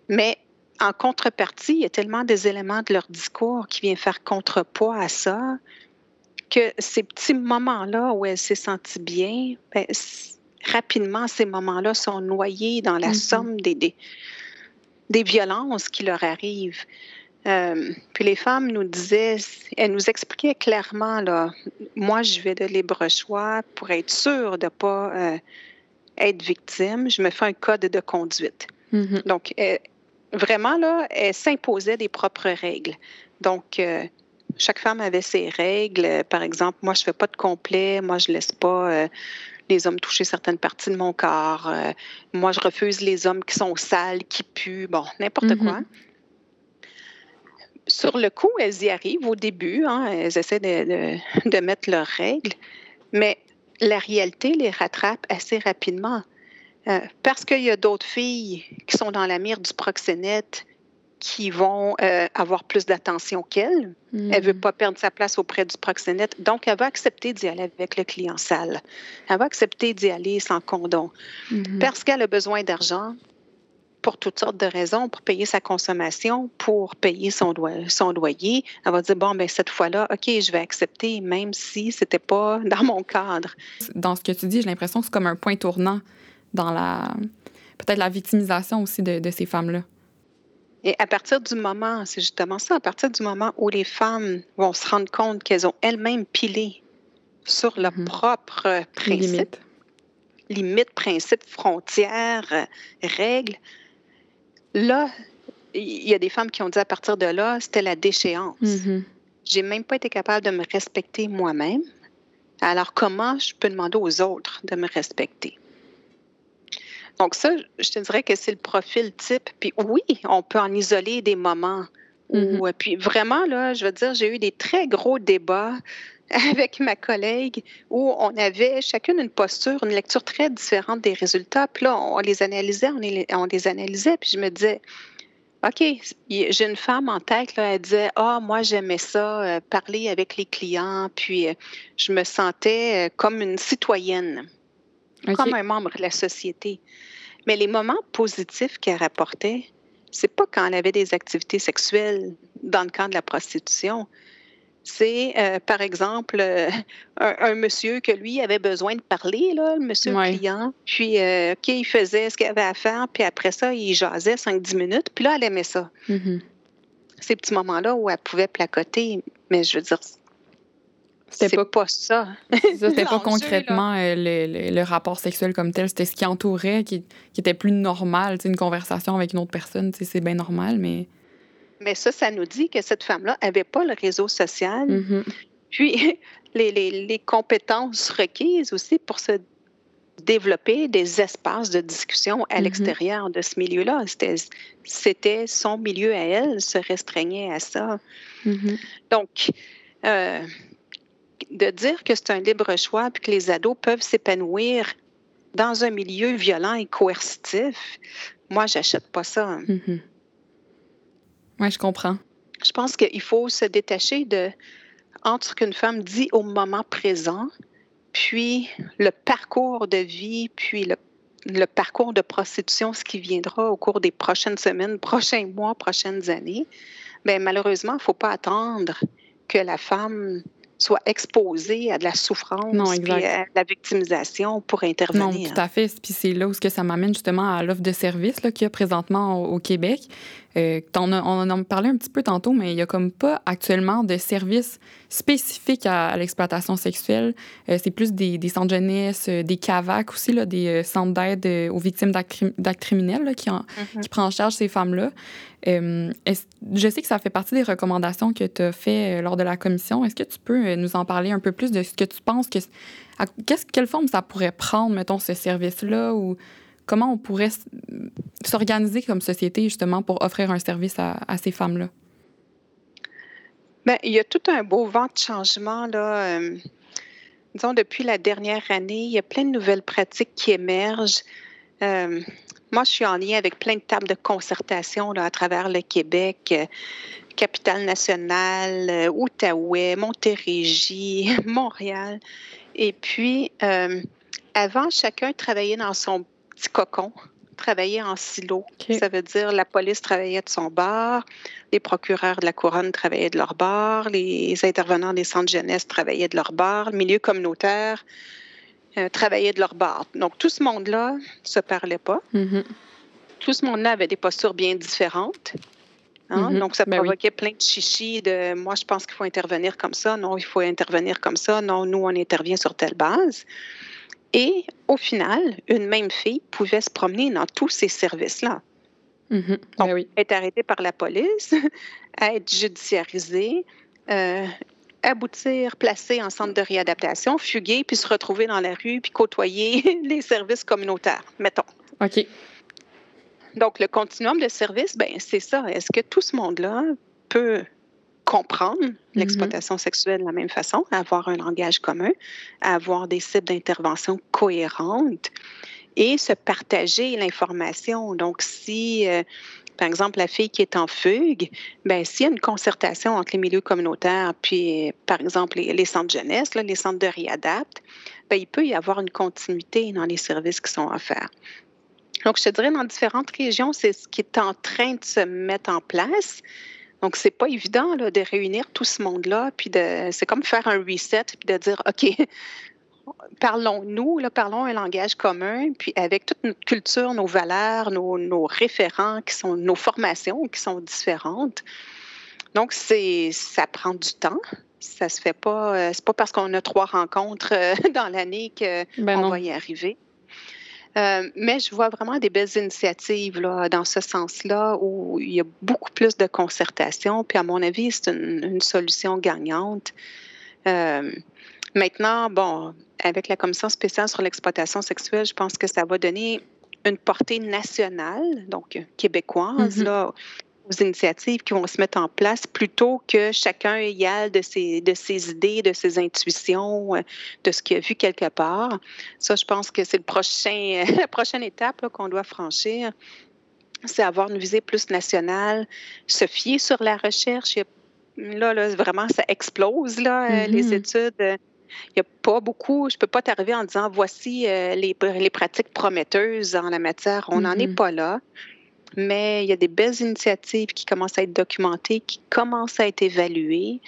mais en contrepartie, il y a tellement des éléments de leur discours qui viennent faire contrepoids à ça que ces petits moments-là où elle s'est sentie bien, c- rapidement, ces moments-là sont noyés dans la Mhm. somme des, des, des violences qui leur arrivent. Euh, puis les femmes nous disaient, elles nous expliquaient clairement, là, moi, je vais de libre choix pour être sûre de ne pas euh, être victime. Je me fais un code de conduite. Mhm. Donc, euh, vraiment, là, elle s'imposait des propres règles. Donc, euh, chaque femme avait ses règles. Par exemple, moi, je ne fais pas de complet. Moi, je ne laisse pas les hommes toucher certaines parties de mon corps. Euh, moi, je refuse les hommes qui sont sales, qui puent. Bon, n'importe Mhm. quoi. Sur le coup, elles y arrivent au début. hein, elles essaient de, de- de mettre leurs règles. Mais la réalité les rattrape assez rapidement. Euh, parce qu'il y a d'autres filles qui sont dans la mire du proxénète qui vont euh, avoir plus d'attention qu'elle. Elle ne veut pas perdre sa place auprès du proxénète, donc elle va accepter d'y aller avec le client sale. Elle va accepter d'y aller sans condom Mhm. parce qu'elle a besoin d'argent pour toutes sortes de raisons, pour payer sa consommation, pour payer son, son loyer. Elle va dire, bon, ben cette fois-là, OK, je vais accepter, même si ce n'était pas dans mon cadre. Dans ce que tu dis, j'ai l'impression que c'est comme un point tournant dans la. Peut-être la victimisation aussi de, de ces femmes-là. Et à partir du moment, c'est justement ça, à partir du moment où les femmes vont se rendre compte qu'elles ont elles-mêmes pilé sur leurs Mhm. propres principes, Limite. limites, principes, frontières, euh, règles, là, il y a des femmes qui ont dit à partir de là, c'était la déchéance. Mhm. J'ai même pas été capable de me respecter moi-même. Alors, comment je peux demander aux autres de me respecter? Donc, ça, je te dirais que c'est le profil type. Puis oui, on peut en isoler des moments. où- Mhm. puis vraiment, là, je veux dire, j'ai eu des très gros débats avec ma collègue où on avait chacune une posture, une lecture très différente des résultats. Puis là, on les analysait, on les, on les analysait, puis je me disais, OK, j'ai une femme en tête, là, elle disait Ah, moi, j'aimais ça, euh, parler avec les clients, puis euh, je me sentais euh, comme une citoyenne, comme un membre de la société. Mais les moments positifs qu'elle rapportait, c'est pas quand elle avait des activités sexuelles dans le cadre de la prostitution c'est euh, par exemple euh, un, monsieur que lui avait besoin de parler, là, le monsieur client. Puis, euh, OK, il faisait ce qu'il avait à faire, puis après ça, il jasait 5-10 minutes, puis là, elle aimait ça. Mm-hmm. Ces petits moments-là où elle pouvait placoter, mais je veux dire, c'était pas, pas ça. C'était pas concrètement le, le, rapport sexuel comme tel, c'était ce qui entourait, qui, qui était plus normal. une conversation avec une autre personne, c'est bien normal, mais. Mais ça, ça nous dit que cette femme-là n'avait pas le réseau social. Mm-hmm. Puis, les, les, compétences requises aussi pour se développer des espaces de discussion à mm-hmm. l'extérieur de ce milieu-là. C'était son milieu à elle, se restreignait à ça. Mm-hmm. Donc, euh, de dire que c'est un libre choix puis que les ados peuvent s'épanouir dans un milieu violent et coercitif, moi, j'achète pas ça. Oui, je comprends. Je pense qu'il faut se détacher de entre ce qu'une femme dit au moment présent, puis le parcours de vie, puis le, parcours de prostitution, ce qui viendra au cours des prochaines semaines, prochains mois, prochaines années. Bien, malheureusement, il ne faut pas attendre que la femme soit exposé à de la souffrance et à la victimisation pour intervenir. Non, tout à fait. Puis c'est là où que ça m'amène justement à l'offre de service qu'il y a présentement au, Québec. Euh, on, en a parlé un petit peu tantôt, mais il n'y a comme pas actuellement de service spécifique à, l'exploitation sexuelle. Euh, c'est plus des, des, centres jeunesse, euh, des CAVAC aussi, là, des centres d'aide aux victimes d'actes criminels qui, mm-hmm. qui prend en charge ces femmes-là. je sais que ça fait partie des recommandations que tu as fait lors de la commission. Est-ce que tu peux nous en parler un peu plus de ce que tu penses que... quelle forme ça pourrait prendre, mettons, ce service-là ou comment on pourrait s'organiser comme société justement pour offrir un service à, ces femmes-là? Bien, il y a tout un beau vent de changement. Là, euh, disons, depuis la dernière année, il y a plein de nouvelles pratiques qui émergent. Euh, moi, je suis en lien avec plein de tables de concertation là, à travers le Québec, euh, Capitale nationale, Outaouais, Montérégie, Montréal. Et puis, avant, chacun travaillait dans son petit cocon, travailler en silo. Ça veut dire la police travaillait de son bar, les procureurs de la couronne travaillaient de leur bar, les intervenants des centres jeunesse travaillaient de leur bar, le milieu communautaire euh, travaillait de leur bar. Donc tout ce monde-là ne se parlait pas. Mm-hmm. Tout ce monde-là avait des postures bien différentes. Hein. Mm-hmm. Donc, ça ben provoquait plein de chichis de moi, je pense qu'il faut intervenir comme ça, non, il faut intervenir comme ça, non, nous, on intervient sur telle base. Et au final, une même fille pouvait se promener dans tous ces services-là. Ben Donc, être arrêtée par la police, être judiciarisée, euh, aboutir, placée en centre de réadaptation, fuguer, puis se retrouver dans la rue, puis côtoyer les services communautaires, mettons. OK. Donc, le continuum de services, ben, c'est ça. Est-ce que tout ce monde-là peut comprendre mm-hmm. l'exploitation sexuelle de la même façon, avoir un langage commun, avoir des cibles d'intervention cohérentes et se partager l'information. Donc, si, euh, par exemple, la fille qui est en fugue, ben s'il y a une concertation entre les milieux communautaires, puis, par exemple, les, centres jeunesse, les centres de réadapt, ben, il peut y avoir une continuité dans les services qui sont offerts. Donc, je te dirais, dans différentes régions, c'est ce qui est en train de se mettre en place. Donc, c'est pas évident de réunir tout ce monde-là, puis de, c'est comme faire un reset, puis de dire, OK, parlons-nous, parlons un langage commun, puis avec toute notre culture, nos valeurs, nos, référents, qui sont nos formations qui sont différentes. Donc, c'est, ça prend du temps. Ça se fait pas, euh, c'est pas parce qu'on a trois rencontres euh, dans l'année qu'on ben va y arriver. Euh, mais je vois vraiment des belles initiatives là, dans ce sens-là où il y a beaucoup plus de concertation. Puis à mon avis, c'est une, solution gagnante. Euh, maintenant, bon, avec la commission spéciale sur l'exploitation sexuelle, je pense que ça va donner une portée nationale, donc québécoise, mm-hmm. là, aux initiatives qui vont se mettre en place plutôt que chacun y aille de ses, de ses idées, de ses intuitions, euh, de ce qu'il a vu quelque part. Ça, je pense que c'est le prochain, la prochaine étape qu'on doit franchir. c'est avoir une visée plus nationale, se fier sur la recherche. là, là, vraiment, ça explose, là, euh, les Mhm. études. Il n'y a pas beaucoup, je ne peux pas t'arriver en disant voici euh, les, les pratiques prometteuses en la matière. On n'en est Mhm. pas là. Mais il y a des belles initiatives qui commencent à être documentées, qui commencent à être évaluées.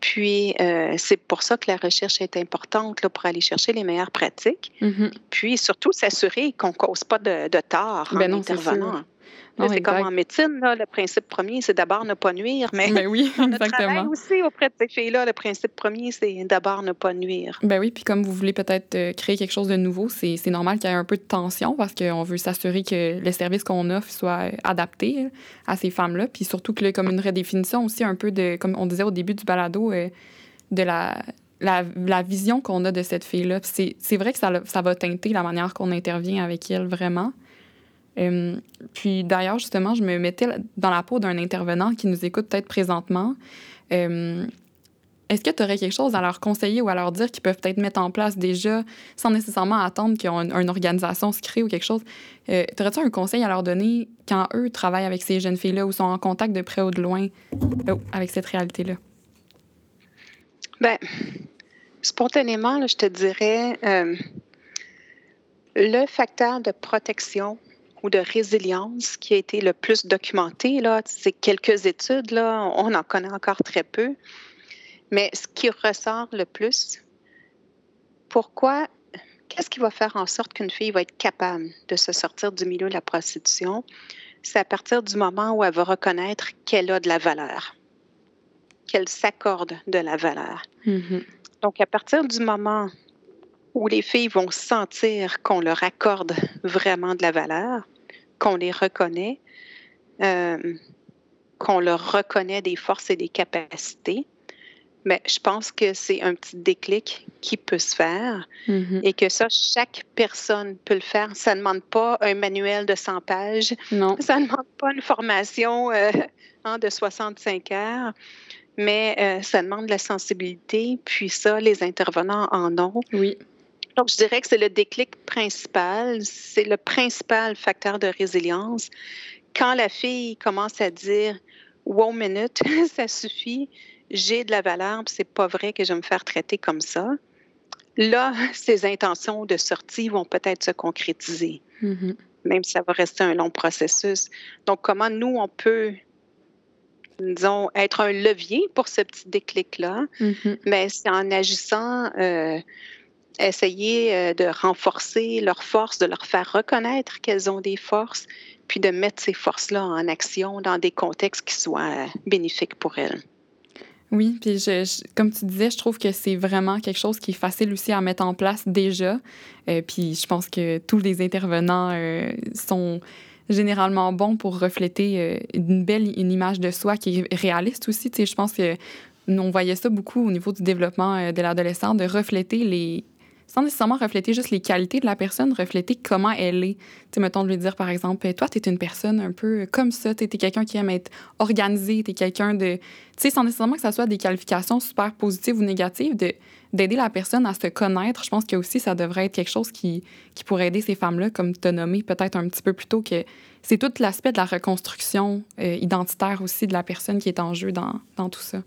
Puis, euh, c'est pour ça que la recherche est importante là, pour aller chercher les meilleures pratiques. Mhm. Puis, surtout, s'assurer qu'on ne cause pas de, de tort en Ben non, c'est intervenant. Là, Non, c'est comme en médecine, là, le principe premier, c'est d'abord ne pas nuire. Mais Ben oui, exactement. aussi auprès de ces filles-là, le principe premier, c'est d'abord ne pas nuire. Ben oui, puis comme vous voulez peut-être euh, créer quelque chose de nouveau, c'est normal qu'il y ait un peu de tension parce qu'on veut s'assurer que le service qu'on offre soit euh, adapté euh, à ces femmes-là. Puis surtout que là, comme une redéfinition aussi un peu de, comme on disait au début du balado, de la, la, la vision qu'on a de cette fille-là. C'est vrai que ça va teinter la manière qu'on intervient avec elle vraiment. Euh, puis d'ailleurs, justement, je me mettais dans la peau d'un intervenant qui nous écoute peut-être présentement. Euh, est-ce que tu aurais quelque chose à leur conseiller ou à leur dire qu'ils peuvent peut-être mettre en place déjà, sans nécessairement attendre qu'ils une, une organisation se crée ou quelque chose? Euh, T'aurais-tu un conseil à leur donner quand eux travaillent avec ces jeunes filles-là ou sont en contact de près ou de loin oh, avec cette réalité-là? Ben, spontanément, je te dirais, euh, le facteur de protection ou de résilience qui a été le plus documenté, c'est quelques études, là, on en connaît encore très peu, mais ce qui ressort le plus, pourquoi, qu'est-ce qui va faire en sorte qu'une fille va être capable de se sortir du milieu de la prostitution? C'est à partir du moment où elle va reconnaître qu'elle a de la valeur, qu'elle s'accorde de la valeur. Mhm. Donc, à partir du moment où les filles vont sentir qu'on leur accorde vraiment de la valeur, qu'on les reconnaît, euh, qu'on leur reconnaît des forces et des capacités, mais je pense que c'est un petit déclic qui peut se faire Mhm. et que ça, chaque personne peut le faire. Ça ne demande pas un manuel de 100 pages, Non. ça ne demande pas une formation euh, hein, de 65 heures, mais euh, ça demande de la sensibilité. Puis ça, les intervenants en ont. Oui. Donc, je dirais que c'est le déclic principal, c'est le principal facteur de résilience. Quand la fille commence à dire Wow, minute, ça suffit, j'ai de la valeur, puis c'est pas vrai que je vais me faire traiter comme ça. Là, ses intentions de sortie vont peut-être se concrétiser Mhm. même si ça va rester un long processus. Donc, comment nous, on peut, disons, être un levier pour ce petit déclic-là, Mhm. mais c'est en agissant, euh, essayer euh, de renforcer leurs forces, de leur faire reconnaître qu'elles ont des forces, puis de mettre ces forces-là en action dans des contextes qui soient euh, bénéfiques pour elles. Oui, puis je, comme tu disais, je trouve que c'est vraiment quelque chose qui est facile aussi à mettre en place déjà. Euh, puis je pense que tous les intervenants sont généralement bons pour refléter une belle une image de soi qui est réaliste aussi. Tu sais, je pense que nous, on voyait ça beaucoup au niveau du développement de l'adolescent, de refléter les sans nécessairement refléter juste les qualités de la personne, refléter comment elle est. Tu sais, mettons de lui dire, par exemple, toi, tu es une personne un peu comme ça, tu es quelqu'un qui aime être organisé, tu es quelqu'un de... Tu sais, sans nécessairement que ça soit des qualifications super positives ou négatives, de d'aider la personne à se connaître. Je pense que aussi, ça devrait être quelque chose qui, qui pourrait aider ces femmes-là, comme as nommé peut-être un petit peu plus tôt, que c'est tout l'aspect de la reconstruction euh, identitaire aussi de la personne qui est en jeu dans, dans tout ça.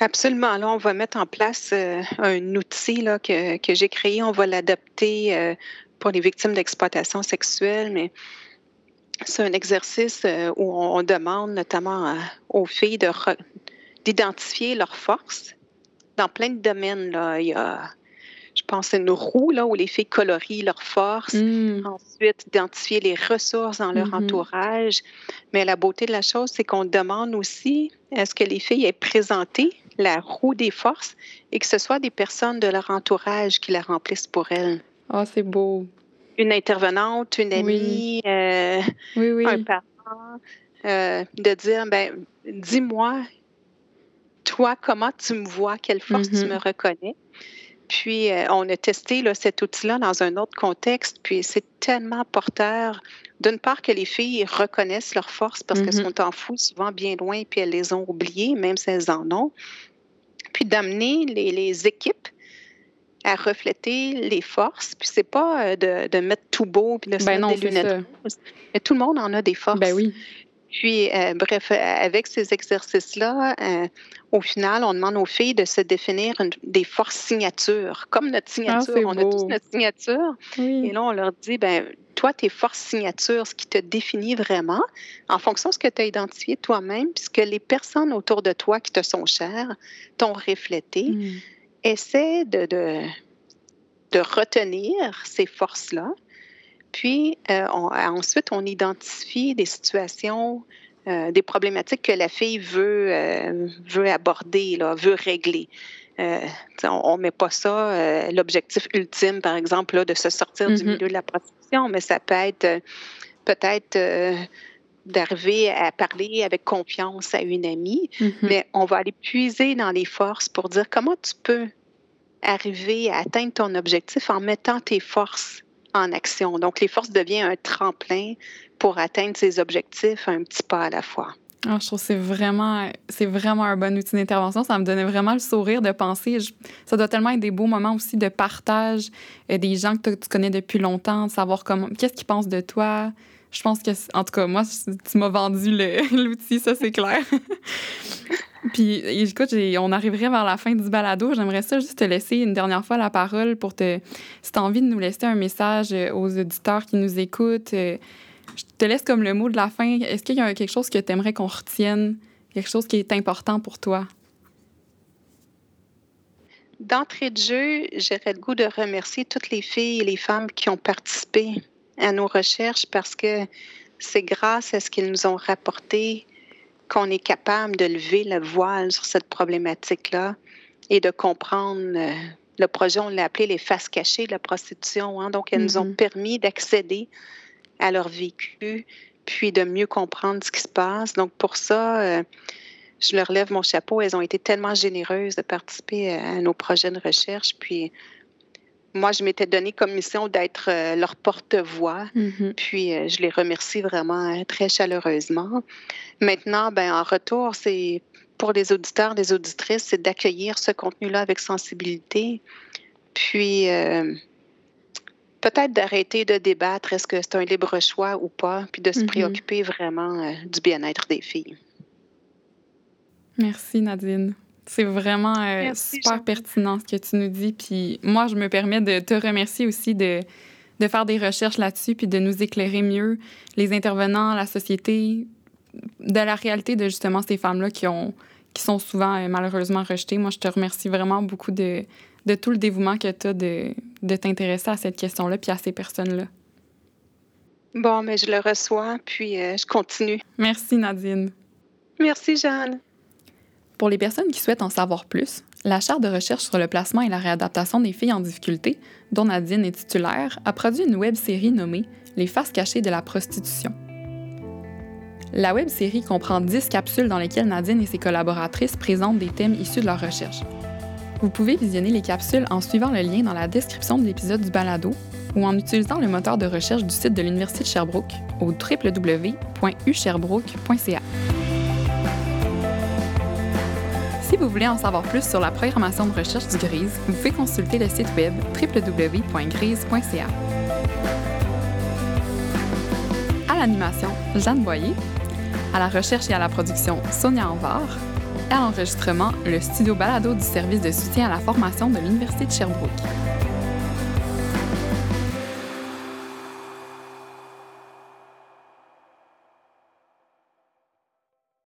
Absolument. Là, on va mettre en place euh, un outil là, que, que j'ai créé. On va l'adapter euh, pour les victimes d'exploitation sexuelle, mais c'est un exercice euh, où on, on demande notamment à- aux filles de re- d'identifier leurs forces dans plein de domaines. Là. Il y a, je pense, une roue là, où les filles colorient leurs forces. Mm. Ensuite, identifier les ressources dans leur Mhm. entourage. Mais la beauté de la chose, c'est qu'on demande aussi est-ce que les filles aient présenté la roue des forces et que ce soit des personnes de leur entourage qui la remplissent pour elles. Ah, c'est beau. Une intervenante, une Oui. amie, euh, Oui, oui. un parent, euh, de dire ben, dis-moi, toi, comment tu me vois, quelle force tu Mhm. me reconnais? Puis, euh, on a testé là, cet outil-là dans un autre contexte, puis c'est tellement porteur. D'une part, que les filles reconnaissent leurs forces parce qu'elles Mhm. sont enfouies souvent bien loin, puis elles les ont oubliées, même si elles en ont. Puis d'amener les, les équipes à refléter les forces. Puis c'est pas de, de, mettre tout beau puis de se ben mettre des lunettes. Mais tout le monde en a des forces. Ben oui. Puis, euh, bref, avec ces exercices-là, euh, au final, on demande aux filles de se définir des forces signatures. Comme notre signature, ah, on a tous notre signature. Oui. Et là, on leur dit, ben toi, tes forces signatures, ce qui te définit vraiment, en fonction de ce que tu as identifié toi-même, puisque les personnes autour de toi qui te sont chères t'ont reflété, Mm. essaie de, de, de retenir ces forces-là. Puis euh, on- ensuite, on identifie des situations, euh, des problématiques que la fille veut, euh, veut aborder, là, veut régler. Euh, on ne met pas ça, euh, l'objectif ultime, par exemple, là, de se sortir du Mhm. milieu de la prostitution, mais ça peut être euh, peut-être euh, d'arriver à parler avec confiance à une amie, Mhm. mais on va aller puiser dans les forces pour dire comment tu peux arriver à atteindre ton objectif en mettant tes forces en action. Donc, les forces deviennent un tremplin pour atteindre ses objectifs un petit pas à la fois. Ah, je trouve que c'est vraiment, c'est vraiment un bon outil d'intervention. Ça me donnait vraiment le sourire de penser. Ça doit tellement être des beaux moments aussi de partage, euh, des gens que tu connais depuis longtemps, de savoir comment, qu'est-ce qu'ils pensent de toi. Je pense que, en tout cas, moi, tu m'as vendu l'outil, ça, c'est clair. Puis, écoute, on arriverait vers la fin du balado. J'aimerais ça juste te laisser une dernière fois la parole pour te. Si tu as envie de nous laisser un message euh, aux auditeurs qui nous écoutent, euh, je te laisse comme le mot de la fin. Est-ce qu'il y a quelque chose que tu aimerais qu'on retienne, quelque chose qui est important pour toi? D'entrée de jeu, j'aurais le goût de remercier toutes les filles et les femmes qui ont participé à nos recherches parce que c'est grâce à ce qu'ils nous ont rapporté qu'on est capable de lever le voile sur cette problématique-là et de comprendre. euh, le projet, on l'a appelé les faces cachées de la prostitution. hein. donc, elles nous ont Mhm. permis d'accéder à leur vécu, puis de mieux comprendre ce qui se passe. Donc, pour ça, euh, je leur lève mon chapeau. Elles ont été tellement généreuses de participer à nos projets de recherche. Puis, moi, je m'étais donné comme mission d'être euh, leur porte-voix. Mhm. Puis, euh, je les remercie vraiment euh, très chaleureusement. Maintenant, ben, en retour, c'est pour les auditeurs, les auditrices, c'est d'accueillir ce contenu-là avec sensibilité. Puis, euh, peut-être d'arrêter de débattre est-ce que c'est un libre choix ou pas, puis de se Mhm. préoccuper vraiment euh, du bien-être des filles. Merci, Nadine. C'est vraiment euh, Merci, super pertinent ce que tu nous dis. Puis moi, je me permets de te remercier aussi de, de faire des recherches là-dessus puis de nous éclairer mieux, les intervenants, la société, de la réalité de justement ces femmes-là qui, ont, qui sont souvent euh, malheureusement rejetées. Moi, je te remercie vraiment beaucoup de, de tout le dévouement que tu as de, de t'intéresser à cette question-là puis à ces personnes-là. Bon, mais je le reçois, puis euh, je continue. Merci, Nadine. Merci, Jeanne. Pour les personnes qui souhaitent en savoir plus, la Charte de recherche sur le placement et la réadaptation des filles en difficulté, dont Nadine est titulaire, a produit une web-série nommée Les faces cachées de la prostitution. La web-série comprend 10 capsules dans lesquelles Nadine et ses collaboratrices présentent des thèmes issus de leur recherche. Vous pouvez visionner les capsules en suivant le lien dans la description de l'épisode du balado ou en utilisant le moteur de recherche du site de l'Université de Sherbrooke au www.usherbrooke.ca. Si vous voulez en savoir plus sur la programmation de recherche du GRISE, vous pouvez consulter le site web www.grise.ca. À l'animation, Jeanne Boyer. À la recherche et à la production, Sonia Anvar. À l'enregistrement, le studio balado du service de soutien à la formation de l'Université de Sherbrooke.